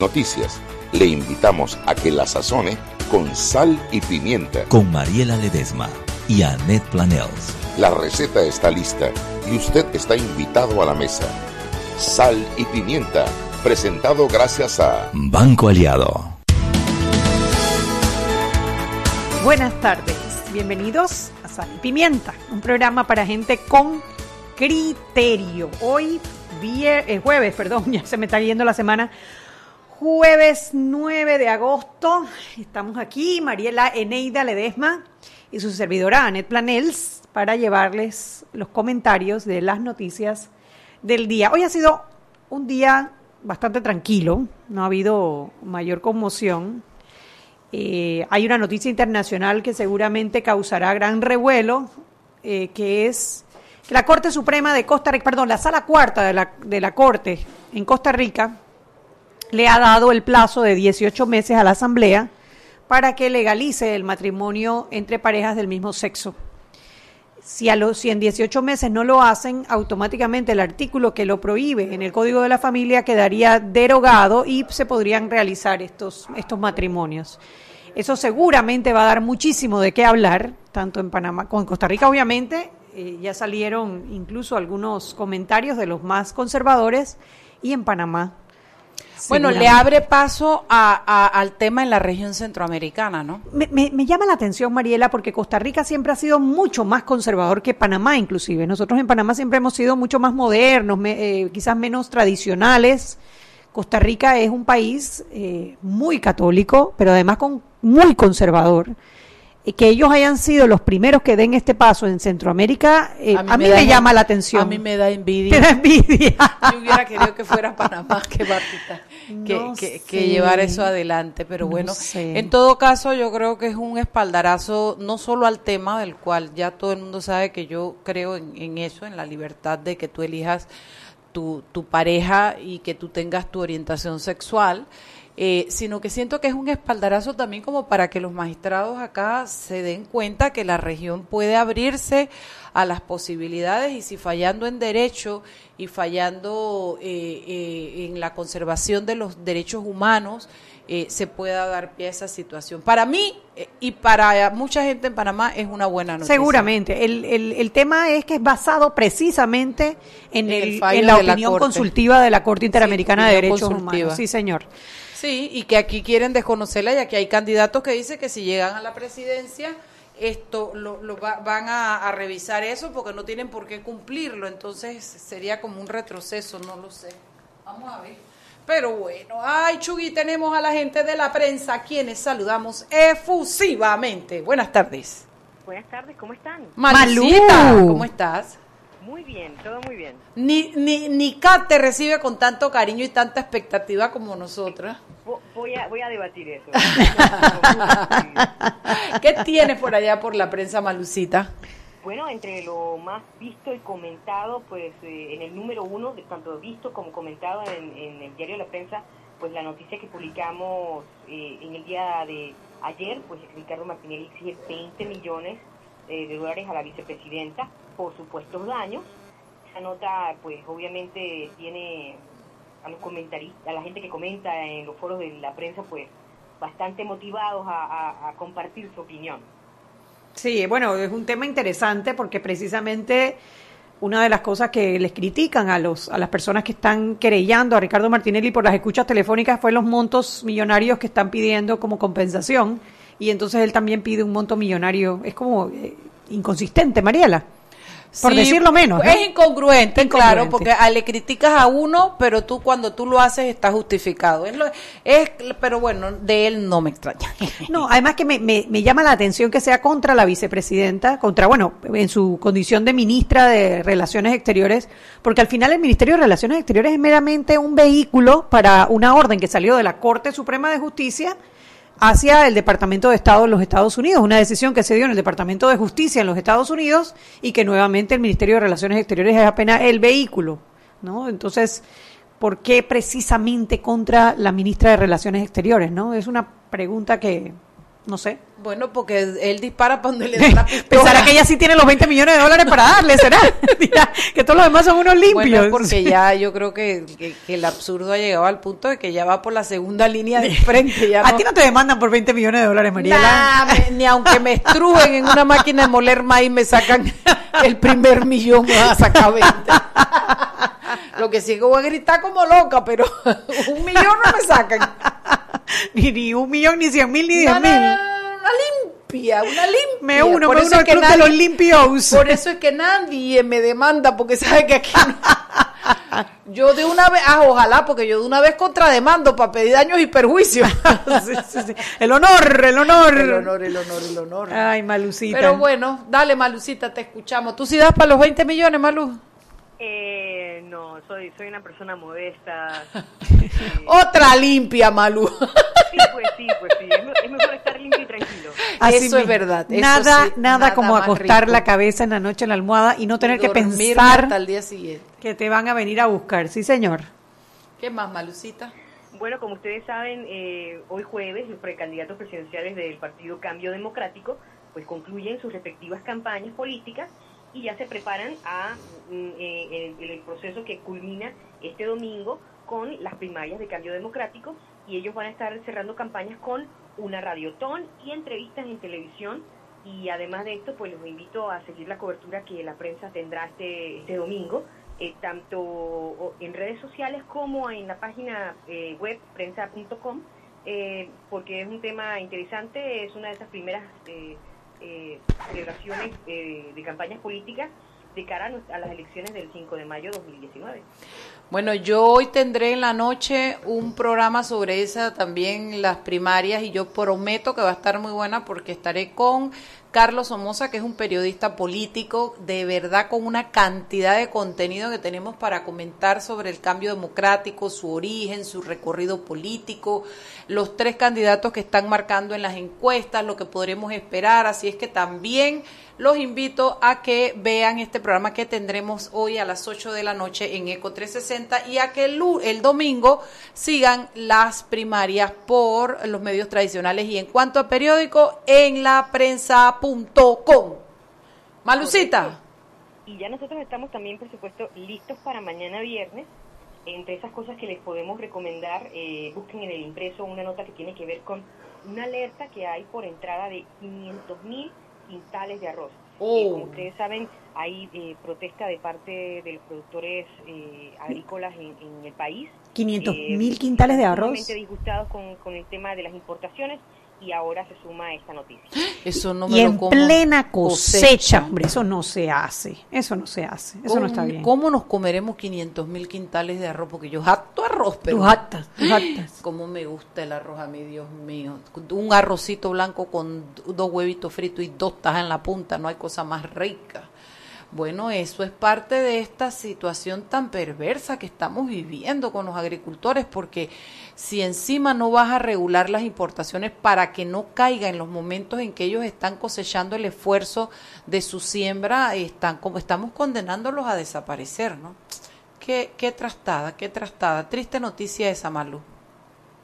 noticias. Le invitamos a que la sazone con sal y pimienta. Con Mariela Ledesma y Annette Planels. La receta está lista y usted está invitado a la mesa. Sal y pimienta, presentado gracias a Banco Aliado. Buenas tardes, bienvenidos a Sal y Pimienta, un programa para gente con criterio. Hoy, eh, jueves, perdón, ya se me está yendo la semana jueves 9 de agosto. Estamos aquí, Mariela Eneida Ledesma y su servidora Anet Planels para llevarles los comentarios de las noticias del día. Hoy ha sido un día bastante tranquilo, no ha habido mayor conmoción. Eh, hay una noticia internacional que seguramente causará gran revuelo, eh, que es que la Corte Suprema de Costa Rica, perdón, la Sala Cuarta de la, de la Corte en Costa Rica, le ha dado el plazo de 18 meses a la Asamblea para que legalice el matrimonio entre parejas del mismo sexo. Si, a los, si en 18 meses no lo hacen, automáticamente el artículo que lo prohíbe en el Código de la Familia quedaría derogado y se podrían realizar estos, estos matrimonios. Eso seguramente va a dar muchísimo de qué hablar, tanto en Panamá como en Costa Rica, obviamente. Eh, ya salieron incluso algunos comentarios de los más conservadores y en Panamá bueno, le abre paso al tema en la región centroamericana, ¿no? Me, llama la atención, Mariela, porque Costa Rica siempre ha sido mucho más conservador que Panamá, inclusive. Nosotros en Panamá siempre hemos sido mucho más modernos, eh, quizás menos tradicionales. Costa Rica es un país eh, muy católico, pero además con, muy conservador que ellos hayan sido los primeros que den este paso en Centroamérica, eh, a mí, me, llama la atención. A mí me da envidia. envidia. Yo hubiera querido que fuera Panamá, que, que, que, llevar eso adelante. Pero bueno, en todo caso, yo creo que es un espaldarazo no solo al tema del cual ya todo el mundo sabe que yo creo en, en eso, en la libertad de que tú elijas tu, tu pareja y que tú tengas tu orientación sexual. Eh, sino que siento que es un espaldarazo también como para que los magistrados acá se den cuenta que la región puede abrirse a las posibilidades y si fallando en derecho y fallando eh, eh, en la conservación de los derechos humanos, se pueda dar pie a esa situación. Para mí y para mucha gente en Panamá es una buena noticia. Seguramente. El, el, tema es que es basado precisamente en, el, en la opinión consultiva de la Corte Interamericana de Derechos Humanos. Sí, señor. Sí, y que aquí quieren desconocerla y aquí hay candidatos que dicen que si llegan a la presidencia esto lo, van a, revisar eso porque no tienen por qué cumplirlo, entonces sería como un retroceso, no lo sé. Vamos a ver. Pero bueno, ay Chugui, tenemos a la gente de la prensa quienes saludamos efusivamente. Buenas tardes. Buenas tardes, ¿cómo están? Malucita, ¿cómo estás? Muy bien, todo muy bien. Ni, ni, ni Kat te recibe con tanto cariño y tanta expectativa como nosotras. Voy a, voy a debatir eso. ¿Qué tienes por allá por la prensa malucita? Bueno, entre lo más visto y comentado, pues eh, en el número uno, tanto visto como comentado en, el diario de la prensa, pues la noticia que publicamos eh, en el día de ayer, pues Ricardo Martinelli exige 20 millones eh, de dólares a la vicepresidenta por supuestos daños. Esa nota, pues obviamente tiene a los comentaristas, a la gente que comenta en los foros de la prensa, pues bastante motivados a, compartir su opinión. Sí, bueno, es un tema interesante porque precisamente una de las cosas que les critican a los a las personas que están querellando a Ricardo Martinelli por las escuchas telefónicas fue los montos millonarios que están pidiendo como compensación y entonces él también pide un monto millonario. Es como eh, inconsistente, Mariela por decirlo menos. Es incongruente, claro, porque le criticas a uno, pero tú cuando tú lo haces está justificado. Es, es pero bueno, de él no me extraña. No, además que me, me, llama la atención que sea contra la vicepresidenta, contra, bueno, en su condición de ministra de Relaciones Exteriores, porque al final el Ministerio de Relaciones Exteriores es meramente un vehículo para una orden que salió de la Corte Suprema de Justicia hacia el Departamento de Estado de los Estados Unidos, una decisión que se dio en el Departamento de Justicia en los Estados Unidos y que nuevamente el Ministerio de Relaciones Exteriores es apenas el vehículo, ¿no? Entonces, ¿por qué precisamente contra la ministra de Relaciones Exteriores, no? Es una pregunta que No sé. Bueno, porque él dispara para donde le da la pistola. Pensará que ella sí tiene los 20 millones de dólares para darle, ¿será? que todos los demás son unos limpios. Bueno, porque ya yo creo que, el absurdo ha llegado al punto de que ya va por la segunda línea de frente. a ti no te demandan por 20 millones de dólares, María. ni aunque me estrujen en una máquina de moler maíz me sacan el primer millón, me a sacar 20. Lo que sí que voy a gritar como loca, pero un millón no me sacan. ni, un millón, ni cien mil, ni diez mil. Una limpia, una limpia. Me uno, por me uno que nadie, los limpios. Por eso es que nadie me demanda, porque sabe que aquí Yo de una vez, ah, ojalá, porque yo de una vez contrademando para pedir daños y perjuicios. El honor, el honor. El honor, el honor, el honor. Ay, Malucita. Pero bueno, dale, Malucita, te escuchamos. ¿Tú sí das para los 20 millones, Malu? Eh, no, soy, soy una persona modesta. Otra limpia, Malu. sí, pues sí, pues sí. Es, mejor estar limpio y tranquilo. eso es verdad. nada, nada, como acostar la cabeza en la noche en la almohada y no tener que pensar hasta el día siguiente. que te van a venir a buscar. Sí, señor. ¿Qué más, Malucita? Bueno, como ustedes saben, eh, hoy jueves los precandidatos presidenciales del Partido Cambio Democrático pues concluyen sus respectivas campañas políticas y ya se preparan a mm, eh, el, proceso que culmina este domingo con las primarias de cambio democrático y ellos van a estar cerrando campañas con una radiotón y entrevistas en televisión. Y además de esto pues los invito a seguir la cobertura que la prensa tendrá este, este domingo eh, tanto en redes sociales como en la página eh, web prensa.com porque es un tema interesante es una de esas primeras eh, celebraciones eh, de campañas políticas de cara a, las elecciones del 5 de mayo de 2019. Bueno, yo hoy tendré en la noche un programa sobre esa también las primarias y yo prometo que va a estar muy buena porque estaré con Carlos Somoza, que es un periodista político, de verdad con una cantidad de contenido que tenemos para comentar sobre el cambio democrático, su origen, su recorrido político, los tres candidatos que están marcando en las encuestas, lo que podremos esperar. Así es que también los invito a que vean este programa que tendremos hoy a las 8 de la noche en Eco 360 y a que el, el domingo sigan las primarias por los medios tradicionales y en cuanto a periódico, en la prensa.com. Malucita. Y ya nosotros estamos también, por supuesto, listos para mañana viernes. Entre esas cosas que les podemos recomendar, eh, busquen en el impreso una nota que tiene que ver con una alerta que hay por entrada de 500 mil quintales de arroz. Oh. como ustedes saben, hay eh, protesta de parte de los productores eh, agrícolas en, el país. 500 eh, mil quintales de arroz. disgustados con, con el tema de las importaciones y ahora se suma esta noticia. Eso no me y en plena cosecha, hombre, eso no se hace, eso no se hace, eso no está bien. ¿Cómo nos comeremos 500 mil quintales de arroz? Porque yo jacto arroz, pero... Tú jactas, tú jactas. ¿Cómo me gusta el arroz a mí, Dios mío? Un arrocito blanco con dos huevitos fritos y dos tajas en la punta, no hay cosa más rica. Bueno, eso es parte de esta situación tan perversa que estamos viviendo con los agricultores, porque si encima no vas a regular las importaciones para que no caiga en los momentos en que ellos están cosechando el esfuerzo de su siembra, están como estamos condenándolos a desaparecer, ¿no? Qué, qué trastada, qué trastada. Triste noticia esa, Malu.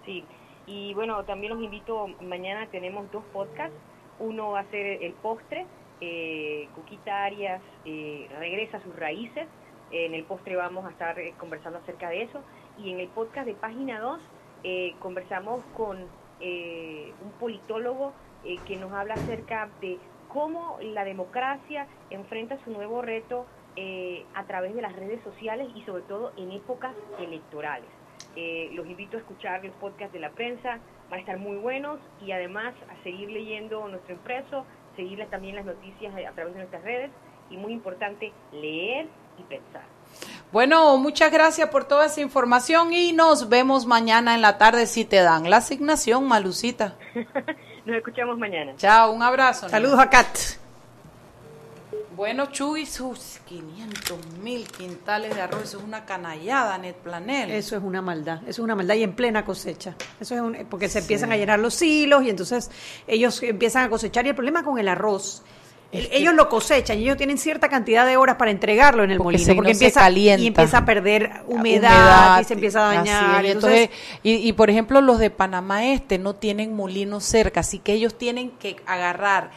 Sí, y bueno, también los invito, mañana tenemos dos podcasts. Uno va a ser el postre eh, Cuquita Arias eh, regresa a sus raíces. En el postre vamos a estar eh, conversando acerca de eso. Y en el podcast de página 2 eh, conversamos con un politólogo que nos habla acerca de cómo la democracia enfrenta su nuevo reto a través de las redes sociales y sobre todo en épocas electorales. los invito a escuchar el podcast de la prensa, van a estar muy buenos y además a seguir leyendo nuestro impreso seguirles también las noticias a través de nuestras redes y muy importante, leer y pensar. Bueno, muchas gracias por toda esa información y nos vemos mañana en la tarde si te dan la asignación, Malucita. nos escuchamos mañana. Chao, un abrazo. Saludos a Kat. Bueno, Chuy, sus 500 mil quintales de arroz, eso es una canallada, Net Planel. Eso es una maldad, eso es una maldad y en plena cosecha. Eso es porque se empiezan a llenar los hilos y entonces ellos empiezan a cosechar y el problema con el arroz ellos lo cosechan y ellos tienen cierta cantidad de horas para entregarlo en el molino porque empieza y empieza a perder humedad, y se empieza a dañar. entonces, y, por ejemplo los de Panamá Este no tienen molinos cerca, así que ellos tienen que agarrar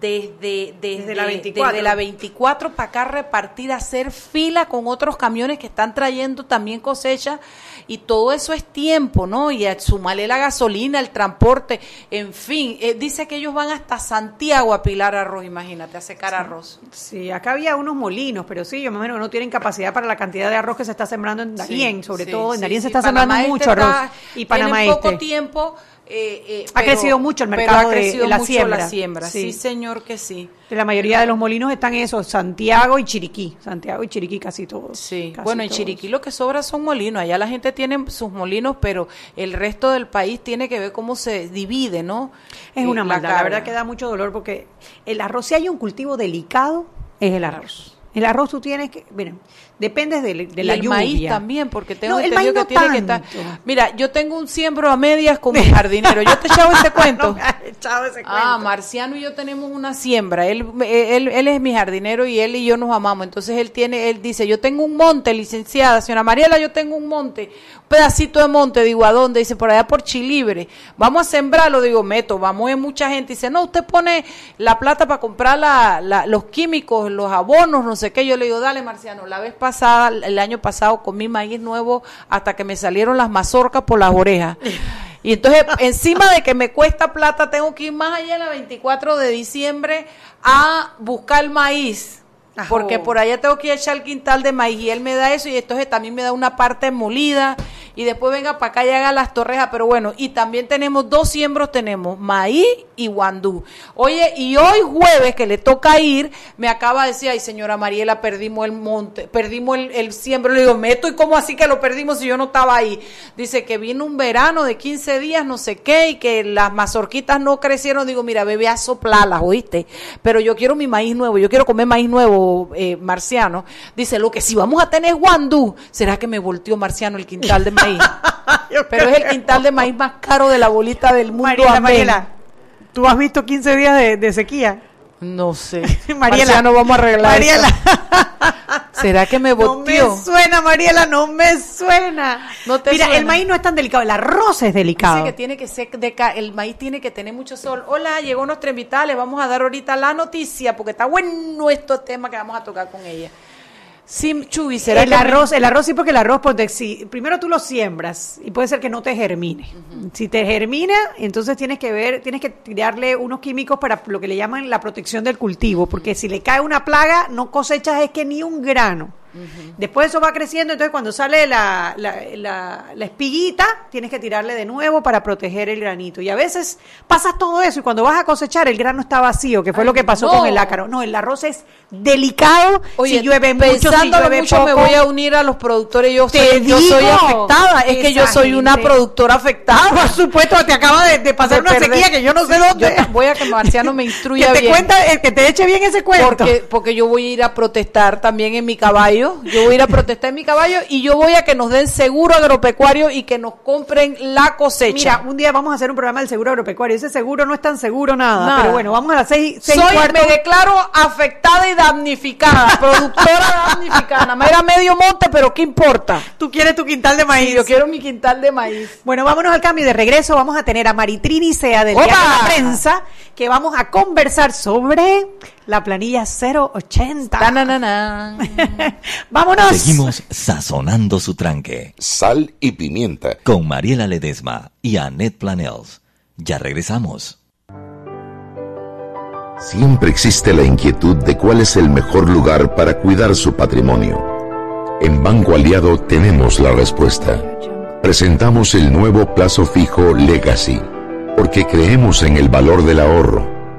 desde, desde, la 24, la 24 para acá repartir, hacer fila con otros camiones que están trayendo también cosecha y todo eso es tiempo, ¿no? Y a sumarle la gasolina, el transporte, en fin, eh, dice que ellos van hasta Santiago a pilar arroz, imagínate, a secar arroz. Sí, acá había unos molinos, pero sí, yo más o menos no tienen capacidad para la cantidad de arroz que se está sembrando en Darien, sobre todo en Darien se está sembrando este mucho arroz y Panamá poco este. tiempo eh, eh, ha crecido mucho el mercado de, la, siembra. la siembra. Sí. señor, que sí. la mayoría de los molinos están en eso, Santiago y Chiriquí. Santiago y Chiriquí casi todos. Sí, bueno, en Chiriquí lo que sobra son molinos. Allá la gente tiene sus molinos, pero el resto del país tiene que ver cómo se divide, ¿no? Es una maldad. La, verdad que da mucho dolor porque el arroz, si hay un cultivo delicado, es el arroz. El arroz tú tienes que, miren, Depende de, de la el maíz también, porque tengo entendido que tiene que estar. Mira, yo tengo un siembro a medias con mi jardinero. Yo te echaba ese cuento. ese ah, Marciano y yo tenemos una siembra. Él, él, él es mi jardinero y él y yo nos amamos. Entonces él tiene, él dice, yo tengo un monte, licenciada, señora Mariela, yo tengo un monte, pedacito de monte. Digo, ¿a dónde? Dice, por allá por Chilibre. Vamos a sembrarlo. Digo, meto, vamos, hay mucha gente. Dice, no, usted pone la plata para comprar la, los químicos, los abonos, no sé qué. Yo le digo, dale, Marciano, la vez pasada, el año pasado comí maíz nuevo hasta que me salieron las mazorcas por las orejas. Y entonces, encima de que me cuesta plata, tengo que ir más allá el 24 de diciembre a buscar maíz porque por allá tengo que echar el quintal de maíz él me da eso y entonces también me da una parte molida y después venga para acá y haga las torrejas, pero bueno, y también tenemos dos siembros, tenemos maíz y guandú. Oye, y hoy jueves que le toca ir, me acaba de decir, ay señora Mariela, perdimos el monte, perdimos el, el siembro, le digo, meto y cómo así que lo perdimos si yo no estaba ahí. Dice que vino un verano de 15 días, no sé qué, y que las mazorquitas no crecieron, digo, mira, bebé a oíste, pero yo quiero mi maíz nuevo, yo quiero comer maíz nuevo eh, Marciano, dice, lo que si vamos a tener guandú, ¿será que me volteó Marciano el quintal de maíz? Pero es el quintal de maíz más caro de la bolita del mundo. Mariela, ¿tú has visto 15 días de, sequía? No sé. Mariela, no vamos a arreglar. Mariela. ¿Será que me volteó? No me suena, Mariela, no me suena. Mira, el maíz no es tan delicado, el arroz es delicado. Dice que tiene que ser el maíz tiene que tener mucho sol. Hola, llegó nuestra invitada, le vamos a dar ahorita la noticia porque está bueno este tema que vamos a tocar con ella. Sí, Chuy, será el arroz, el arroz sí porque el arroz pues, si, primero tú lo siembras y puede ser que no te germine. Si te germina, entonces tienes que ver, tienes que tirarle unos químicos para lo que le llaman la protección del cultivo, porque si le cae una plaga no cosechas es que ni un grano. Después eso va creciendo, entonces cuando sale la, la, espiguita, tienes que tirarle de nuevo para proteger el granito. Y a veces pasas todo eso y cuando vas a cosechar el grano está vacío, que fue lo que pasó con el ácaro. No, el arroz es delicado si llueve mucho, si llueve mucho, me voy a unir a los productores. Yo soy, yo soy afectada, es que yo soy una productora afectada. Por supuesto, te acaba de, pasar una sequía que yo no sé dónde. voy a que Marciano me instruya que te Cuenta, que te eche bien ese cuento. Porque, porque yo voy a ir a protestar también en mi caballo yo voy a ir a protestar en mi caballo y yo voy a que nos den seguro agropecuario y que nos compren la cosecha. Mira, un día vamos a hacer un programa del seguro agropecuario. Ese seguro no es tan seguro nada, pero bueno, vamos a las seis, seis Soy, me declaro afectada y damnificada, productora damnificada. Me era medio monte, pero ¿qué importa? Tú quieres tu quintal de maíz. yo quiero mi quintal de maíz. Bueno, vámonos al cambio de regreso. Vamos a tener a Maritrini Sea del Diario de la Prensa, que vamos a conversar sobre la planilla 080. Vámonos. Seguimos sazonando su tranque. Sal y pimienta. Con Mariela Ledesma y Annette Planels. Ya regresamos. Siempre existe la inquietud de cuál es el mejor lugar para cuidar su patrimonio. En Banco Aliado tenemos la respuesta. Presentamos el nuevo plazo fijo Legacy, porque creemos en el valor del ahorro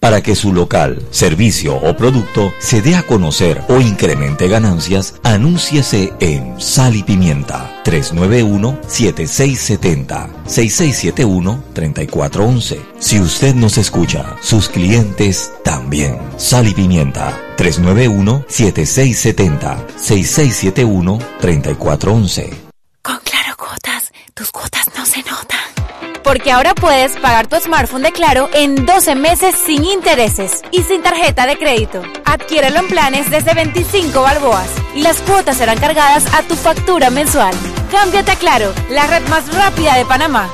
Para que su local, servicio o producto se dé a conocer o incremente ganancias, anúnciese en Sal y Pimienta 391-7670-6671-3411. Si usted nos escucha, sus clientes también. Sal y Pimienta 391-7670-6671-3411. Con Claro Cuotas, tus cuotas no se notan. Porque ahora puedes pagar tu smartphone de Claro en 12 meses sin intereses y sin tarjeta de crédito. Adquiérelo en planes desde 25 balboas y las cuotas serán cargadas a tu factura mensual. Cámbiate a Claro, la red más rápida de Panamá.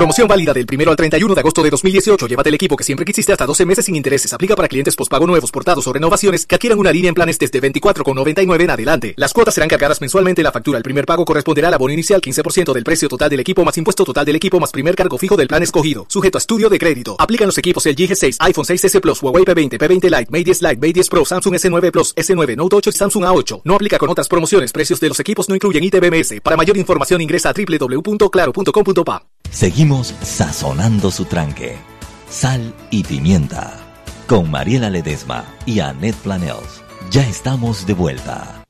Promoción válida del 1 al 31 de agosto de 2018. Llévate el equipo que siempre quisiste hasta 12 meses sin intereses. Aplica para clientes pospago nuevos, portados o renovaciones que adquieran una línea en planes desde 24,99 en adelante. Las cuotas serán cargadas mensualmente en la factura. El primer pago corresponderá al abono inicial 15% del precio total del equipo más impuesto total del equipo más primer cargo fijo del plan escogido. Sujeto a estudio de crédito. Aplican los equipos el G6, iPhone 6S Plus, Huawei P20, P20 Lite, Mate 10 Lite, Mate 10 Pro, Samsung S9 Plus, S9 Note 8 y Samsung A8. No aplica con otras promociones. Precios de los equipos no incluyen ITBMS. Para mayor información ingresa a www.claro.com.pa. Seguimos sazonando su tranque. Sal y pimienta. Con Mariela Ledesma y Annette Planels. Ya estamos de vuelta.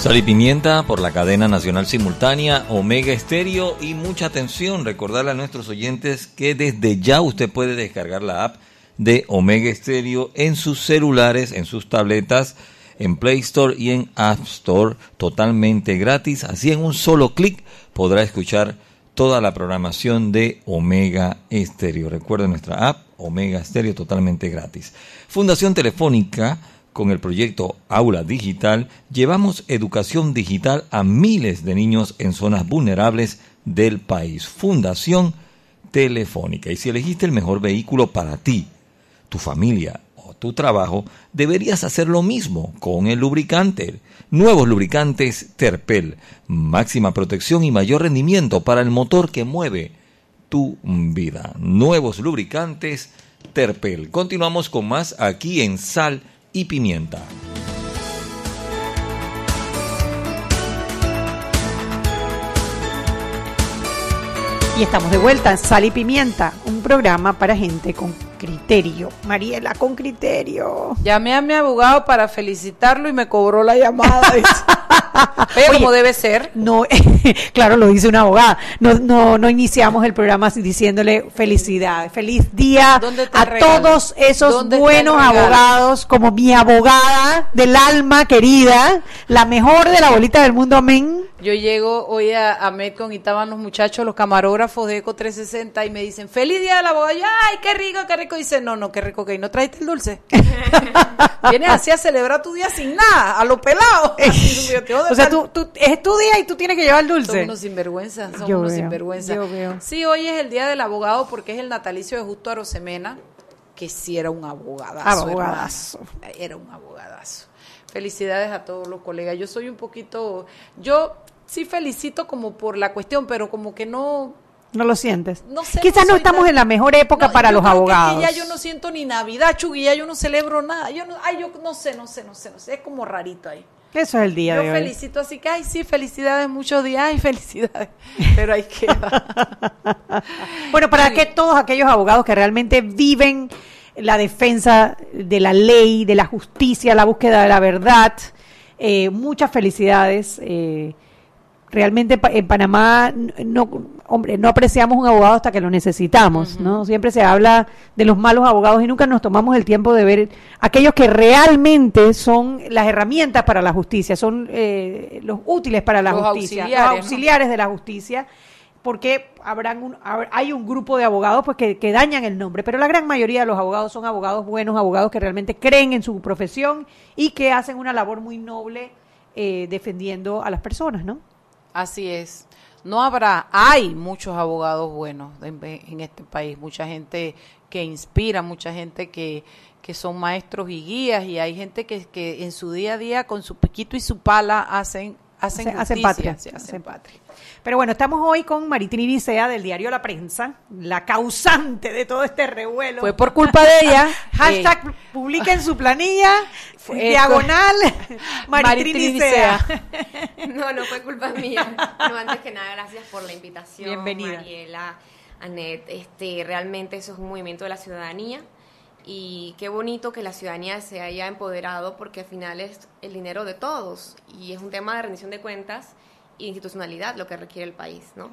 Sal y pimienta por la cadena nacional simultánea Omega Estéreo y mucha atención, recordarle a nuestros oyentes que desde ya usted puede descargar la app de Omega Estéreo en sus celulares, en sus tabletas, en Play Store y en App Store totalmente gratis. Así en un solo clic podrá escuchar toda la programación de Omega Estéreo. Recuerden nuestra app Omega Estéreo totalmente gratis. Fundación Telefónica, con el proyecto Aula Digital, llevamos educación digital a miles de niños en zonas vulnerables del país. Fundación Telefónica. Y si elegiste el mejor vehículo para ti, tu familia tu trabajo, deberías hacer lo mismo con el lubricante. Nuevos lubricantes Terpel, máxima protección y mayor rendimiento para el motor que mueve tu vida. Nuevos lubricantes Terpel. Continuamos con más aquí en Sal y Pimienta. Y estamos de vuelta en Sal y Pimienta, un programa para gente con criterio. Mariela, con criterio. Llamé a mi abogado para felicitarlo y me cobró la llamada. Pero como debe ser. No, claro, lo dice una abogada. No, no, no iniciamos el programa diciéndole felicidades, feliz día a todos esos buenos abogados, como mi abogada del alma querida, la mejor de la bolita del mundo, amén. Yo llego hoy a, a Metcon y estaban los muchachos, los camarógrafos de Eco 360 y me dicen, feliz día de la abogada. ay, qué rico, qué rico. Y dice, no, no, qué rico que no traiste el dulce. Vienes así a celebrar tu día sin nada, a lo pelado. o sea, tú, tú, es tu día y tú tienes que llevar el dulce. Son unos sinvergüenzas, son unos sinvergüenzas. Sí, hoy es el día del abogado porque es el natalicio de Justo Arosemena, que sí era un abogadazo. Abogadazo. Era un abogadazo. Felicidades a todos los colegas. Yo soy un poquito, yo sí felicito como por la cuestión, pero como que no... No lo sientes. No sé, Quizás no, estamos en la mejor época para los abogados. ya yo no siento ni Navidad, Chugui, ya yo no celebro nada. Yo no, ay, yo no sé, no sé, no sé, no sé. Es como rarito ahí. Eso es el día yo de hoy. felicito, así que, ay, sí, felicidades, muchos días, ay, felicidades. Pero ahí queda. bueno, para que todos aquellos abogados que realmente viven la defensa de la ley, de la justicia, la búsqueda de la verdad, eh, muchas felicidades. Eh, realmente en Panamá no hombre no apreciamos un abogado hasta que lo necesitamos no siempre se habla de los malos abogados y nunca nos tomamos el tiempo de ver aquellos que realmente son las herramientas para la justicia son eh, los útiles para la justicia los auxiliares de la justicia porque habrán un, hay un grupo de abogados pues que, que, dañan el nombre, pero la gran mayoría de los abogados son abogados buenos, abogados que realmente creen en su profesión y que hacen una labor muy noble eh, defendiendo a las personas, ¿no? Así es. No habrá, hay muchos abogados buenos en, este país, mucha gente que inspira, mucha gente que, que son maestros y guías y hay gente que, que en su día a día con su piquito y su pala hacen hacen, hacen patria. hacen, patria. Pero bueno, estamos hoy con Maritini Nicea del diario La Prensa, la causante de todo este revuelo. Fue por culpa de ella. Hashtag eh, publiquen su planilla, diagonal, Maritini Nicea. No, no fue culpa mía. No, antes que nada, gracias por la invitación. Bienvenida. Mariela Anet. Este, realmente eso es un movimiento de la ciudadanía y qué bonito que la ciudadanía se haya empoderado porque al final es el dinero de todos y es un tema de rendición de cuentas institucionalidad lo que requiere el país, ¿no?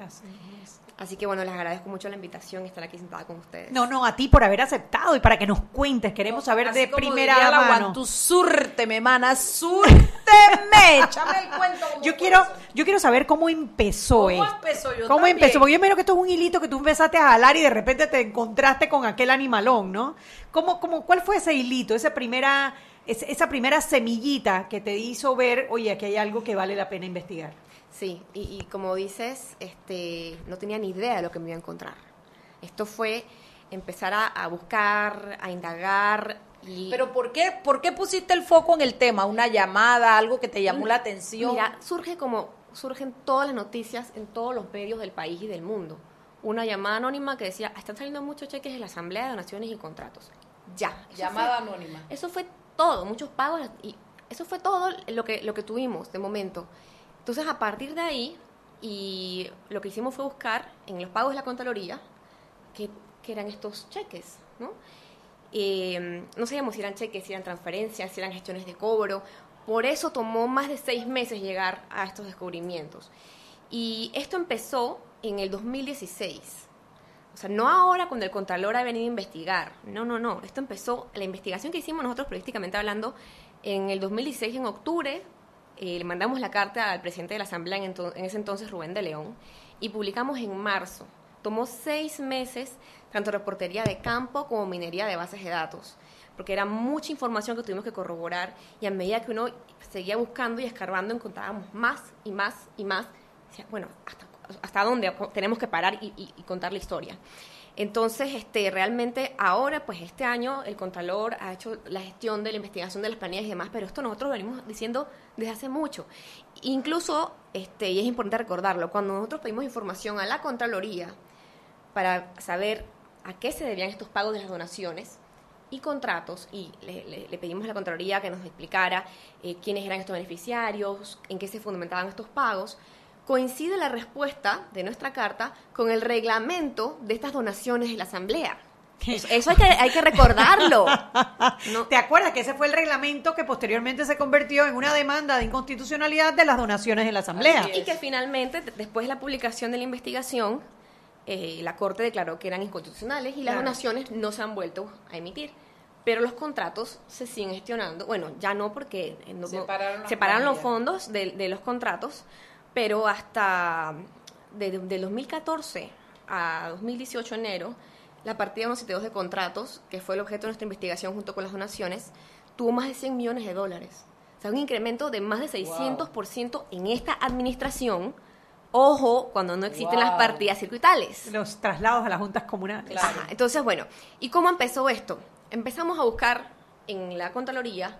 Así que bueno, les agradezco mucho la invitación y estar aquí sentada con ustedes. No, no, a ti por haber aceptado y para que nos cuentes. Queremos saber de primera mano. Tú súrteme, mana, súrteme. Échame el cuento. Yo quiero, yo quiero saber cómo empezó ¿Cómo empezó? Yo ¿Cómo empezó? Porque yo me que esto es un hilito que tú empezaste a jalar y de repente te encontraste con aquel animalón, ¿no? ¿Cómo, cómo, ¿Cuál fue ese hilito, esa primera, esa primera semillita que te hizo ver, oye, aquí hay algo que vale la pena investigar? Sí, y, como dices, este, no tenía ni idea de lo que me iba a encontrar. Esto fue empezar a, buscar, a indagar. Y... Pero ¿por qué, ¿por qué pusiste el foco en el tema? ¿Una llamada, algo que te llamó la atención? Mira, surge como surgen todas las noticias en todos los medios del país y del mundo. Una llamada anónima que decía, están saliendo muchos cheques de la Asamblea de Donaciones y Contratos. Ya. Llamada anónima. Eso fue todo, muchos pagos y eso fue todo lo que, lo que tuvimos de momento. Entonces, a partir de ahí, y lo que hicimos fue buscar en los pagos de la Contraloría qué, eran estos cheques, ¿no? Eh, no sabíamos si eran cheques, si eran transferencias, si eran gestiones de cobro. Por eso tomó más de seis meses llegar a estos descubrimientos. Y esto empezó en el 2016. O sea, no ahora cuando el Contralor ha venido a investigar. No, no, no. Esto empezó, la investigación que hicimos nosotros periodísticamente hablando, en el 2016, en octubre, eh, le mandamos la carta al presidente de la Asamblea, en, ese entonces Rubén de León, y publicamos en marzo. Tomó seis meses, tanto reportería de campo como minería de bases de datos, porque era mucha información que tuvimos que corroborar y a medida que uno seguía buscando y escarbando encontrábamos más y más y más. Bueno, ¿hasta, hasta dónde tenemos que parar y contar la historia? Entonces, este, realmente ahora, pues este año, el Contralor ha hecho la gestión de la investigación de las planillas y demás, pero esto nosotros venimos diciendo desde hace mucho. Incluso, este, y es importante recordarlo, cuando nosotros pedimos información a la Contraloría para saber a qué se debían estos pagos de las donaciones y contratos, y le, pedimos a la Contraloría que nos explicara eh, quiénes eran estos beneficiarios, en qué se fundamentaban estos pagos, coincide la respuesta de nuestra carta con el reglamento de estas donaciones de la Asamblea. Eso, hay, que, hay que recordarlo. ¿Te acuerdas que ese fue el reglamento que posteriormente se convirtió en una demanda de inconstitucionalidad de las donaciones en la Asamblea? Y que finalmente, después de la publicación de la investigación, eh, la Corte declaró que eran inconstitucionales y las donaciones no se han vuelto a emitir. Pero los contratos se siguen gestionando. Bueno, ya no porque eh, separaron, los fondos de, de los contratos, pero hasta de, 2014 a 2018 enero, la partida de 172 de contratos, que fue el objeto de nuestra investigación junto con las donaciones, tuvo más de 100 millones de dólares. O sea, un incremento de más de 600% en esta administración. Ojo, cuando no existen las partidas circuitales. Los traslados a las juntas comunales. Entonces, bueno, ¿y cómo empezó esto? Empezamos a buscar en la Contraloría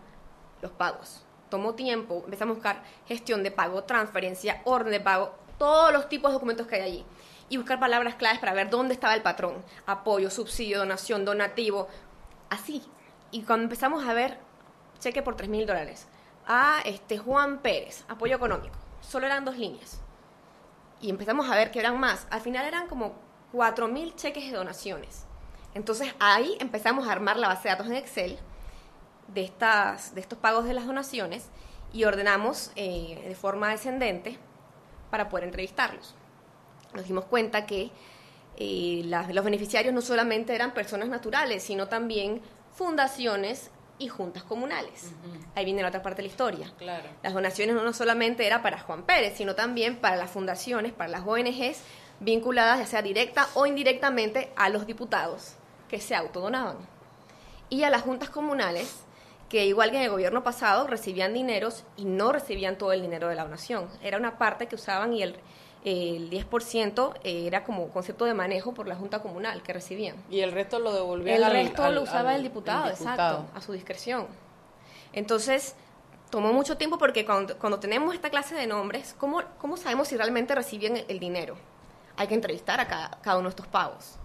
los pagos tomó tiempo, empezamos a buscar gestión de pago, transferencia, orden de pago, todos los tipos de documentos que hay allí. Y buscar palabras claves para ver dónde estaba el patrón. Apoyo, subsidio, donación, donativo. Así. Y cuando empezamos a ver, cheque por 3 mil dólares. A este Juan Pérez, apoyo económico. Solo eran dos líneas. Y empezamos a ver que eran más. Al final eran como 4 mil cheques de donaciones. Entonces ahí empezamos a armar la base de datos en Excel de, estas, de estos pagos de las donaciones y ordenamos eh, de forma descendente para poder entrevistarlos. Nos dimos cuenta que eh, los beneficiarios no solamente eran personas naturales, sino también fundaciones y juntas comunales. Ahí viene la otra parte de la historia. Las donaciones no solamente era para Juan Pérez, sino también para las fundaciones, para las ONGs vinculadas ya sea directa o indirectamente a los diputados que se autodonaban. Y a las juntas comunales que igual que en el gobierno pasado recibían dineros y no recibían todo el dinero de la donación. Era una parte que usaban y el, el 10% era como concepto de manejo por la Junta Comunal que recibían. Y el resto lo devolvía El resto lo usaba el, diputado, exacto, a su discreción. Entonces, tomó mucho tiempo porque cuando, cuando tenemos esta clase de nombres, ¿cómo, ¿cómo, sabemos si realmente recibían el, dinero? Hay que entrevistar a cada, cada uno de estos pagos.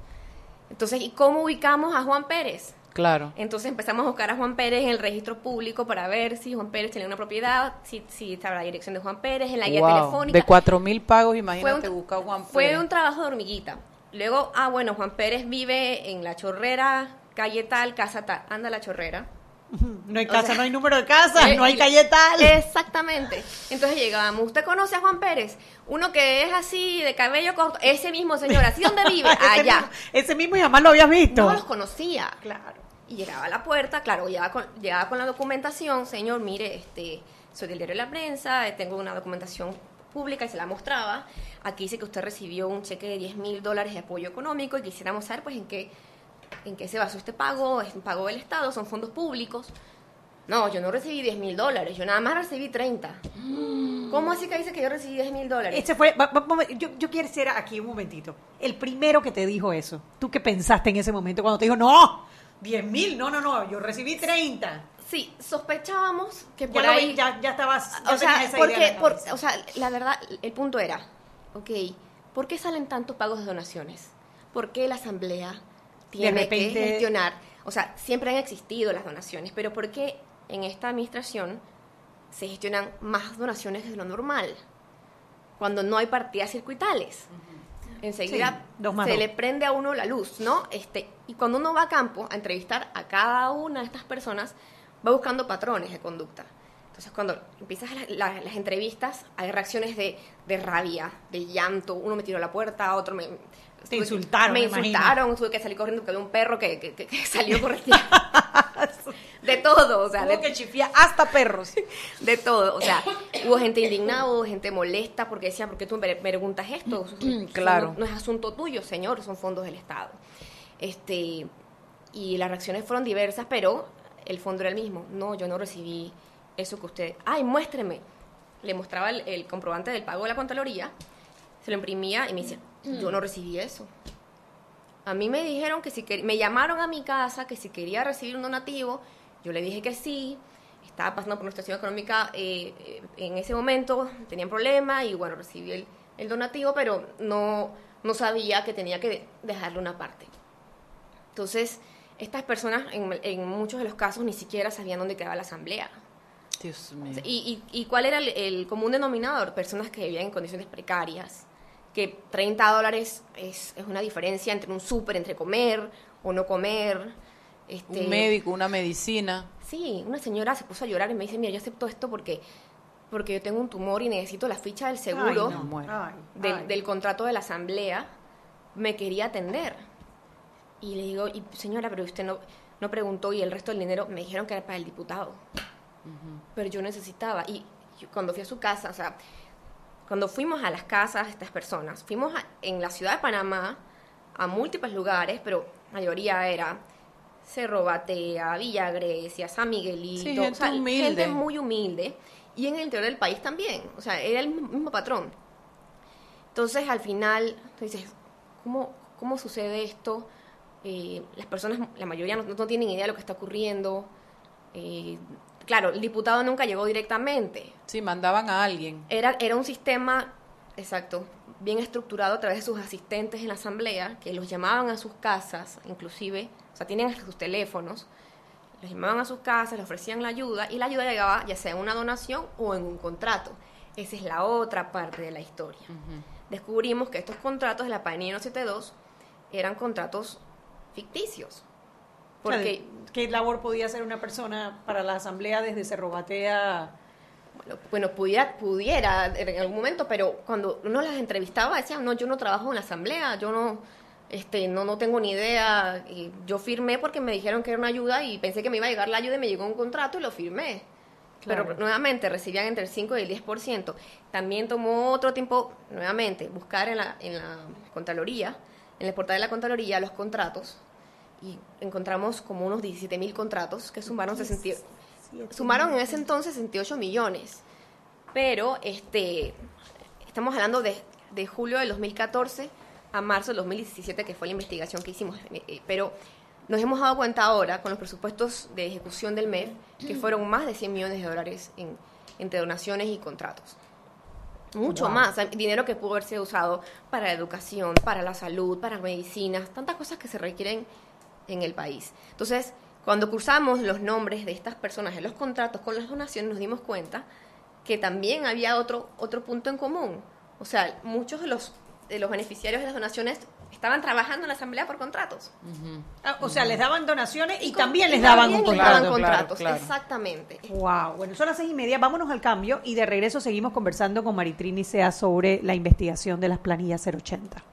Entonces, ¿y cómo ubicamos a Juan Pérez? Claro. Entonces empezamos a buscar a Juan Pérez en el registro público para ver si Juan Pérez tenía una propiedad, si, si estaba la dirección de Juan Pérez, en la guía telefónica. De cuatro mil pagos, imagínate, busca Juan Pérez. Fue un trabajo de hormiguita, luego, ah, bueno, Juan Pérez vive en La Chorrera, calle tal, casa tal. Anda La Chorrera. No hay casa, no hay número de casa, no hay calle tal. Exactamente. Entonces llegábamos, ¿usted conoce a Juan Pérez? Uno que es así, de cabello corto, ese mismo señor, ¿así dónde vive? Allá. ese mismo y jamás lo habías visto. No los conocía. Claro. Y llegaba a la puerta, claro, llegaba con, llegaba con la documentación, señor, mire, este, soy del diario de la prensa, tengo una documentación pública y se la mostraba. Aquí dice que usted recibió un cheque de 10 mil dólares de apoyo económico y quisiéramos saber pues en qué ¿en qué se basó este pago? ¿Es un pago del Estado? ¿Son fondos públicos? No, yo no recibí 10 mil dólares, yo nada más recibí 30. ¿Cómo así que dice que yo recibí 10 mil dólares? Este fue, yo, yo quiero ser aquí un momentito. El primero que te dijo eso, ¿tú qué pensaste en ese momento cuando te dijo, no, 10 mil, no, no, no, yo recibí 30? Sí, sospechábamos que por ahí... ya, ya estabas... o sea, porque, o sea, la verdad, el punto era, ok, ¿por qué salen tantos pagos de donaciones? ¿Por qué la asamblea tiene que gestionar. O sea, siempre han existido las donaciones, pero ¿por qué en esta administración se gestionan más donaciones de lo normal? Cuando no hay partidas circuitales. Enseguida se le prende a uno la luz, ¿no? Este, y cuando uno va a campo a entrevistar a cada una de estas personas, va buscando patrones de conducta. Entonces, cuando empiezas las entrevistas, hay reacciones de, de, rabia, de llanto. Uno me tiró a la puerta, otro me, te insultaron. Me, insultaron, tuve que salir corriendo porque había un perro que, que, salió corriendo. de todo, o sea. de que chifía hasta perros. De todo, o sea, hubo gente indignada, hubo gente molesta porque decía, ¿por qué tú me preguntas esto? claro. No, es asunto tuyo, señor, son fondos del Estado. Este, y las reacciones fueron diversas, pero el fondo era el mismo. No, yo no recibí eso que usted. Ay, muéstreme. Le mostraba el, el comprobante del pago de la Contraloría, se lo imprimía y me decía, yo no recibí eso. A mí me dijeron que si me llamaron a mi casa que si quería recibir un donativo, yo le dije que sí. Estaba pasando por una situación económica eh, eh, en ese momento, tenían problemas y bueno, recibí el, el, donativo, pero no, no sabía que tenía que dejarle una parte. Entonces, estas personas en, en muchos de los casos ni siquiera sabían dónde quedaba la asamblea. Dios mío. Y, y, y cuál era el, el común denominador? Personas que vivían en condiciones precarias, que 30 dólares es, es una diferencia entre un súper, entre comer o no comer. Este, un médico, una medicina. Sí, una señora se puso a llorar y me dice, mira, yo acepto esto porque porque yo tengo un tumor y necesito la ficha del seguro del, del, contrato de la asamblea, me quería atender. Y le digo, y señora, pero usted no, no preguntó y el resto del dinero me dijeron que era para el diputado. Pero yo necesitaba. Y cuando fui a su casa, o sea, cuando fuimos a las casas de estas personas, fuimos en la ciudad de Panamá a múltiples lugares, pero la mayoría era Cerro Batea, Villa Grecia, San Miguelito, gente, muy humilde, y en el interior del país también, o sea, era el mismo patrón. Entonces, al final, dices, ¿cómo, cómo sucede esto? Eh, las personas, la mayoría no, no, tienen idea de lo que está ocurriendo. Eh, claro, el diputado nunca llegó directamente. Sí, mandaban a alguien. Era, era un sistema, exacto, bien estructurado a través de sus asistentes en la asamblea, que los llamaban a sus casas, inclusive, o sea, tienen hasta sus teléfonos, los llamaban a sus casas, les ofrecían la ayuda, y la ayuda llegaba ya sea en una donación o en un contrato. Esa es la otra parte de la historia. Descubrimos que estos contratos de la PANI 72 eran contratos ficticios porque, ¿Qué labor podía hacer una persona para la asamblea desde Cerro Batea? Bueno, pudiera, pudiera en algún momento, pero cuando uno las entrevistaba decían, no, yo no trabajo en la asamblea, yo no, este, no, no tengo ni idea. Y yo firmé porque me dijeron que era una ayuda y pensé que me iba a llegar la ayuda y me llegó un contrato y lo firmé. Pero nuevamente recibían entre el 5 y el 10%. También tomó otro tiempo, nuevamente, buscar en la, en la Contraloría, en el portal de la Contraloría, los contratos y encontramos como unos 17 mil contratos que sumaron, 60, sumaron en ese entonces 68 millones. Pero este, estamos hablando de, de julio del 2014 a marzo del 2017, que fue la investigación que hicimos. Eh, pero nos hemos dado cuenta ahora, con los presupuestos de ejecución del MEF, que fueron más de 100 millones de dólares en, entre donaciones y contratos. Mucho más, dinero que pudo haberse usado para la educación, para la salud, para medicinas, tantas cosas que se requieren en el país. Entonces, cuando cruzamos los nombres de estas personas en los contratos con las donaciones, nos dimos cuenta que también había otro, otro punto en común. O sea, muchos de los, de los beneficiarios de las donaciones estaban trabajando en la asamblea por contratos. Ah, o sea, les daban donaciones y, también les daban un contrato. contratos, exactamente. Wow, bueno, son las seis y media, vámonos al cambio y de regreso seguimos conversando con Maritrini Sea sobre la investigación de las planillas 080.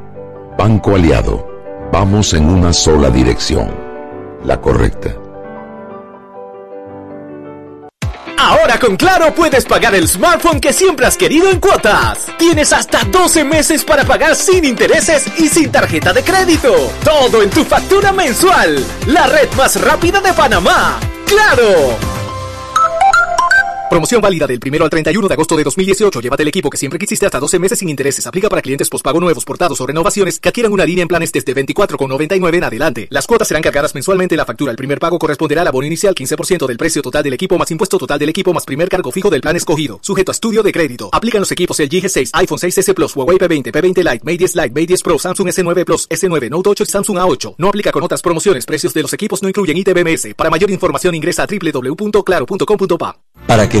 Banco Aliado, vamos en una sola dirección, la correcta. Ahora con Claro puedes pagar el smartphone que siempre has querido en cuotas. Tienes hasta 12 meses para pagar sin intereses y sin tarjeta de crédito. Todo en tu factura mensual. La red más rápida de Panamá. ¡Claro! Promoción válida del 1 al 31 de agosto de 2018. Llévate el equipo que siempre quisiste hasta 12 meses sin intereses. Aplica para clientes pospago nuevos, portados o renovaciones que adquieran una línea en planes desde 24,99 en adelante. Las cuotas serán cargadas mensualmente en la factura. El primer pago corresponderá al abono inicial 15% del precio total del equipo más impuesto total del equipo más primer cargo fijo del plan escogido. Sujeto a estudio de crédito. Aplican los equipos el G6, iPhone 6S Plus, Huawei P20, P20 Lite, Mate 10 Lite, Mate 10 Pro, Samsung S9 Plus, S9 Note 8 y Samsung A8. No aplica con otras promociones. Precios de los equipos no incluyen ITBMS. Para mayor información ingresa a www.claro.com.pa. Para que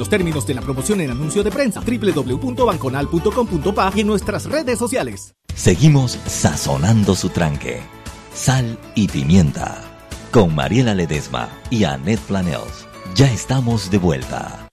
los términos de la promoción en anuncio de prensa www.banconal.com.pa y en nuestras redes sociales. Seguimos sazonando su tranque. Sal y pimienta. Con Mariela Ledesma y Annette Planels. Ya estamos de vuelta.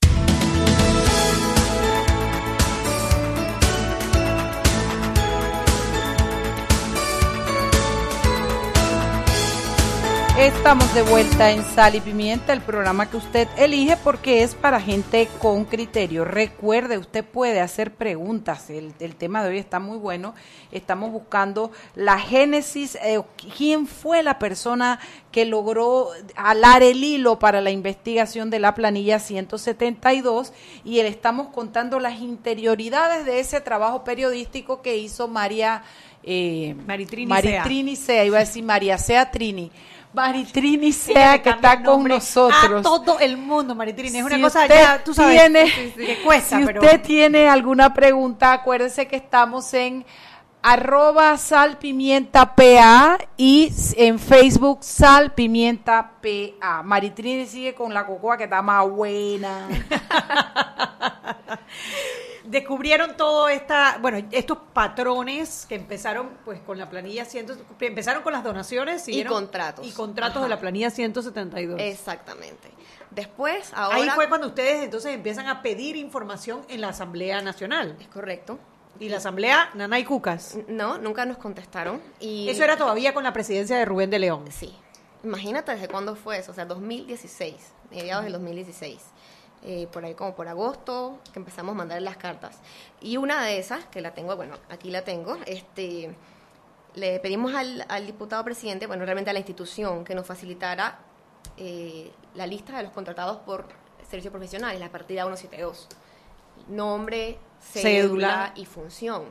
Estamos de vuelta en Sal y Pimienta, el programa que usted elige porque es para gente con criterio. Recuerde, usted puede hacer preguntas. El, tema de hoy está muy bueno. Estamos buscando la génesis, eh, quién fue la persona que logró alar el hilo para la investigación de la planilla 172 y le estamos contando las interioridades de ese trabajo periodístico que hizo María eh, Maritrini, Maritrini Sea. iba a decir María Sea Trini Maritrini sea que está con nosotros. A todo el mundo, Maritrini. Es una cosa ya, tú sabes, tiene, que cuesta. Si usted tiene alguna pregunta, acuérdese que estamos en arroba salpimientapa y en Facebook salpimientapa. Maritrini sigue con la cocoa que está más buena. descubrieron todo esta, bueno, estos patrones que empezaron pues con la planilla 100, empezaron con las donaciones y contratos. Y contratos de la planilla 172. Exactamente. Después, ahora Ahí fue cuando ustedes entonces empiezan a pedir información en la Asamblea Nacional. Es correcto. ¿Y la Asamblea, Nana y Cucas? No, nunca nos contestaron. Y Eso era todavía con la presidencia de Rubén de León. Sí. Imagínate desde cuándo fue eso, o sea, 2016, mediados del 2016. Eh, por ahí como por agosto, que empezamos a mandar las cartas. Y una de esas, que la tengo, bueno, aquí la tengo, este, le pedimos al, diputado presidente, bueno, realmente a la institución, que nos facilitara eh, la lista de los contratados por servicio profesional, la partida 172. Nombre, cédula, y función.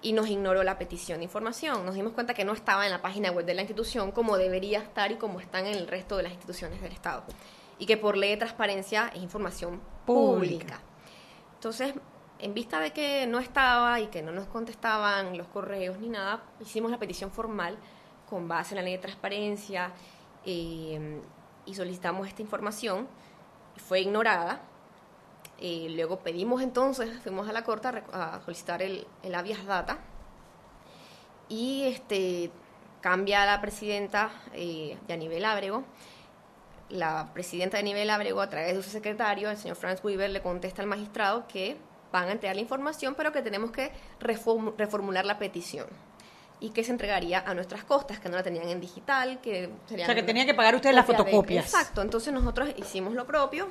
Y nos ignoró la petición de información. Nos dimos cuenta que no estaba en la página web de la institución como debería estar y como están en el resto de las instituciones del Estado y que por ley de transparencia es información pública. Entonces, en vista de que no estaba y que no nos contestaban los correos ni nada, hicimos la petición formal con base en la ley de transparencia eh, y solicitamos esta información fue ignorada. Eh, luego pedimos entonces, fuimos a la Corte a, solicitar el, el habeas data y este cambia la presidenta eh, Yanivel Ábrego. La presidenta de Nivel Ábrego, a través de su secretario, el señor Franz Weaver, le contesta al magistrado que van a entregar la información, pero que tenemos que reformular la petición y que se entregaría a nuestras costas, que no la tenían en digital, que sería... O sea, que tenían que pagar ustedes las fotocopias. exacto, entonces nosotros hicimos lo propio,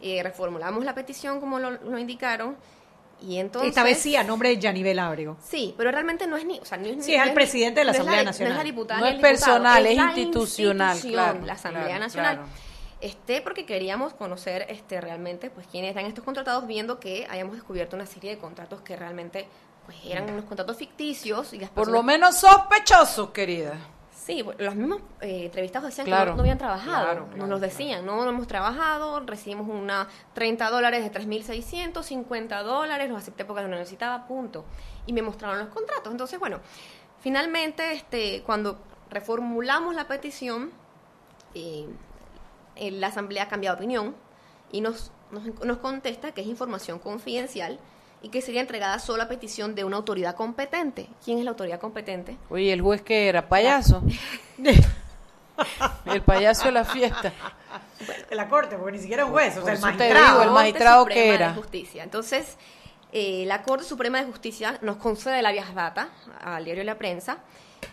eh, reformulamos la petición como lo, indicaron, y entonces... Esta vez sí, a nombre de Yanivel Ábrego. Sí, pero realmente no es ni... O sea, no es, sí, es el presidente de la Asamblea Nacional. No es la diputada No es personal, es, institucional, claro. La Asamblea Nacional. Este, porque queríamos conocer este, realmente pues quiénes están estos contratados, viendo que hayamos descubierto una serie de contratos que realmente pues eran unos contratos ficticios. Y Por lo menos sospechosos, querida. Sí, los mismos eh, entrevistados decían que no, habían trabajado, nos los decían, no, hemos trabajado, recibimos una 30 dólares de 3.600, 50 dólares, los acepté porque no necesitaba, punto. Y me mostraron los contratos. Entonces, bueno, finalmente, este, cuando reformulamos la petición, eh, la Asamblea ha cambiado de opinión y nos, nos, nos contesta que es información confidencial y que sería entregada solo a petición de una autoridad competente. ¿Quién es la autoridad competente? Oye, el juez que era payaso. el payaso de la fiesta. de la corte, porque ni siquiera un juez, o sea, el magistrado. el magistrado que era. justicia. Entonces, eh, la Corte Suprema de Justicia nos concede la vías data al diario de la prensa,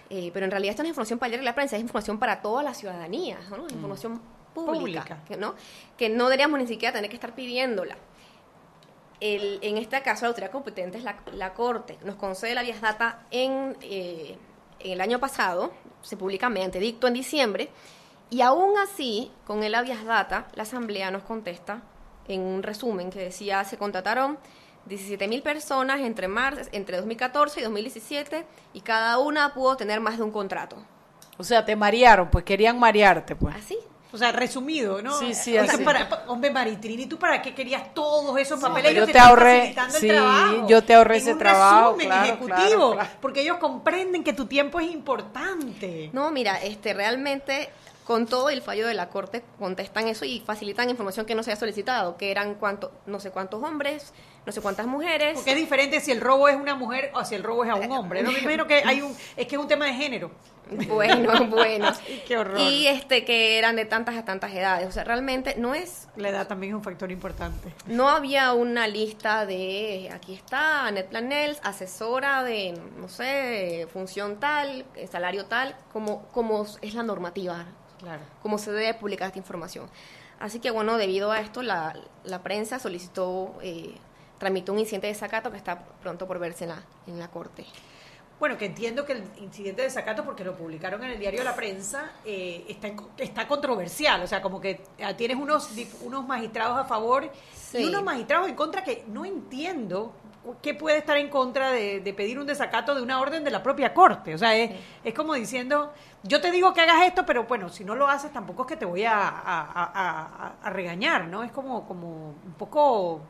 eh, pero en realidad esta no es información para el diario de la prensa, es información para toda la ciudadanía, ¿no? Mm. información pública, Que, ¿no? que no deberíamos ni siquiera tener que estar pidiéndola el, en este caso la autoridad competente es la, Corte. Nos concede la vías data en, eh, en el año pasado, se publica mediante dicto en diciembre, y aún así, con el habeas data, la Asamblea nos contesta en un resumen que decía, se contrataron 17.000 personas entre, marzo, entre 2014 y 2017 y cada una pudo tener más de un contrato. O sea, te marearon, pues querían marearte, pues. Así, o sea, resumido, ¿no? Sí, sí, así. Para, hombre, Maritrini, ¿tú para qué querías todos esos papeles? yo te, ahorré, sí, yo te ahorré ese trabajo, resumen ejecutivo, porque ellos comprenden que tu tiempo es importante. No, mira, este, realmente con todo el fallo de la corte contestan eso y facilitan información que no se haya solicitado, que eran cuánto, no sé cuántos hombres, no sé cuántas mujeres. Porque es diferente si el robo es una mujer o si el robo es a un hombre. No me imagino que hay un, es que es un tema de género. Bueno, bueno. Qué horror. Y este que eran de tantas a tantas edades. O sea, realmente no es. La edad también es un factor importante. No había una lista de aquí está Annette Planels, asesora de, no sé, función tal, salario tal, como, como es la normativa. Claro. Como se debe publicar esta información. Así que bueno, debido a esto, la, la prensa solicitó eh, tramitó un incidente de desacato que está pronto por verse en la, en la corte. Bueno, que entiendo que el incidente de desacato, porque lo publicaron en el diario la prensa, eh, está, está controversial. O sea, como que ah, tienes unos, unos magistrados a favor y unos magistrados en contra que no entiendo qué puede estar en contra de, pedir un desacato de una orden de la propia corte. O sea, es, es como diciendo, yo te digo que hagas esto, pero bueno, si no lo haces tampoco es que te voy a, a, a regañar, ¿no? Es como, como un poco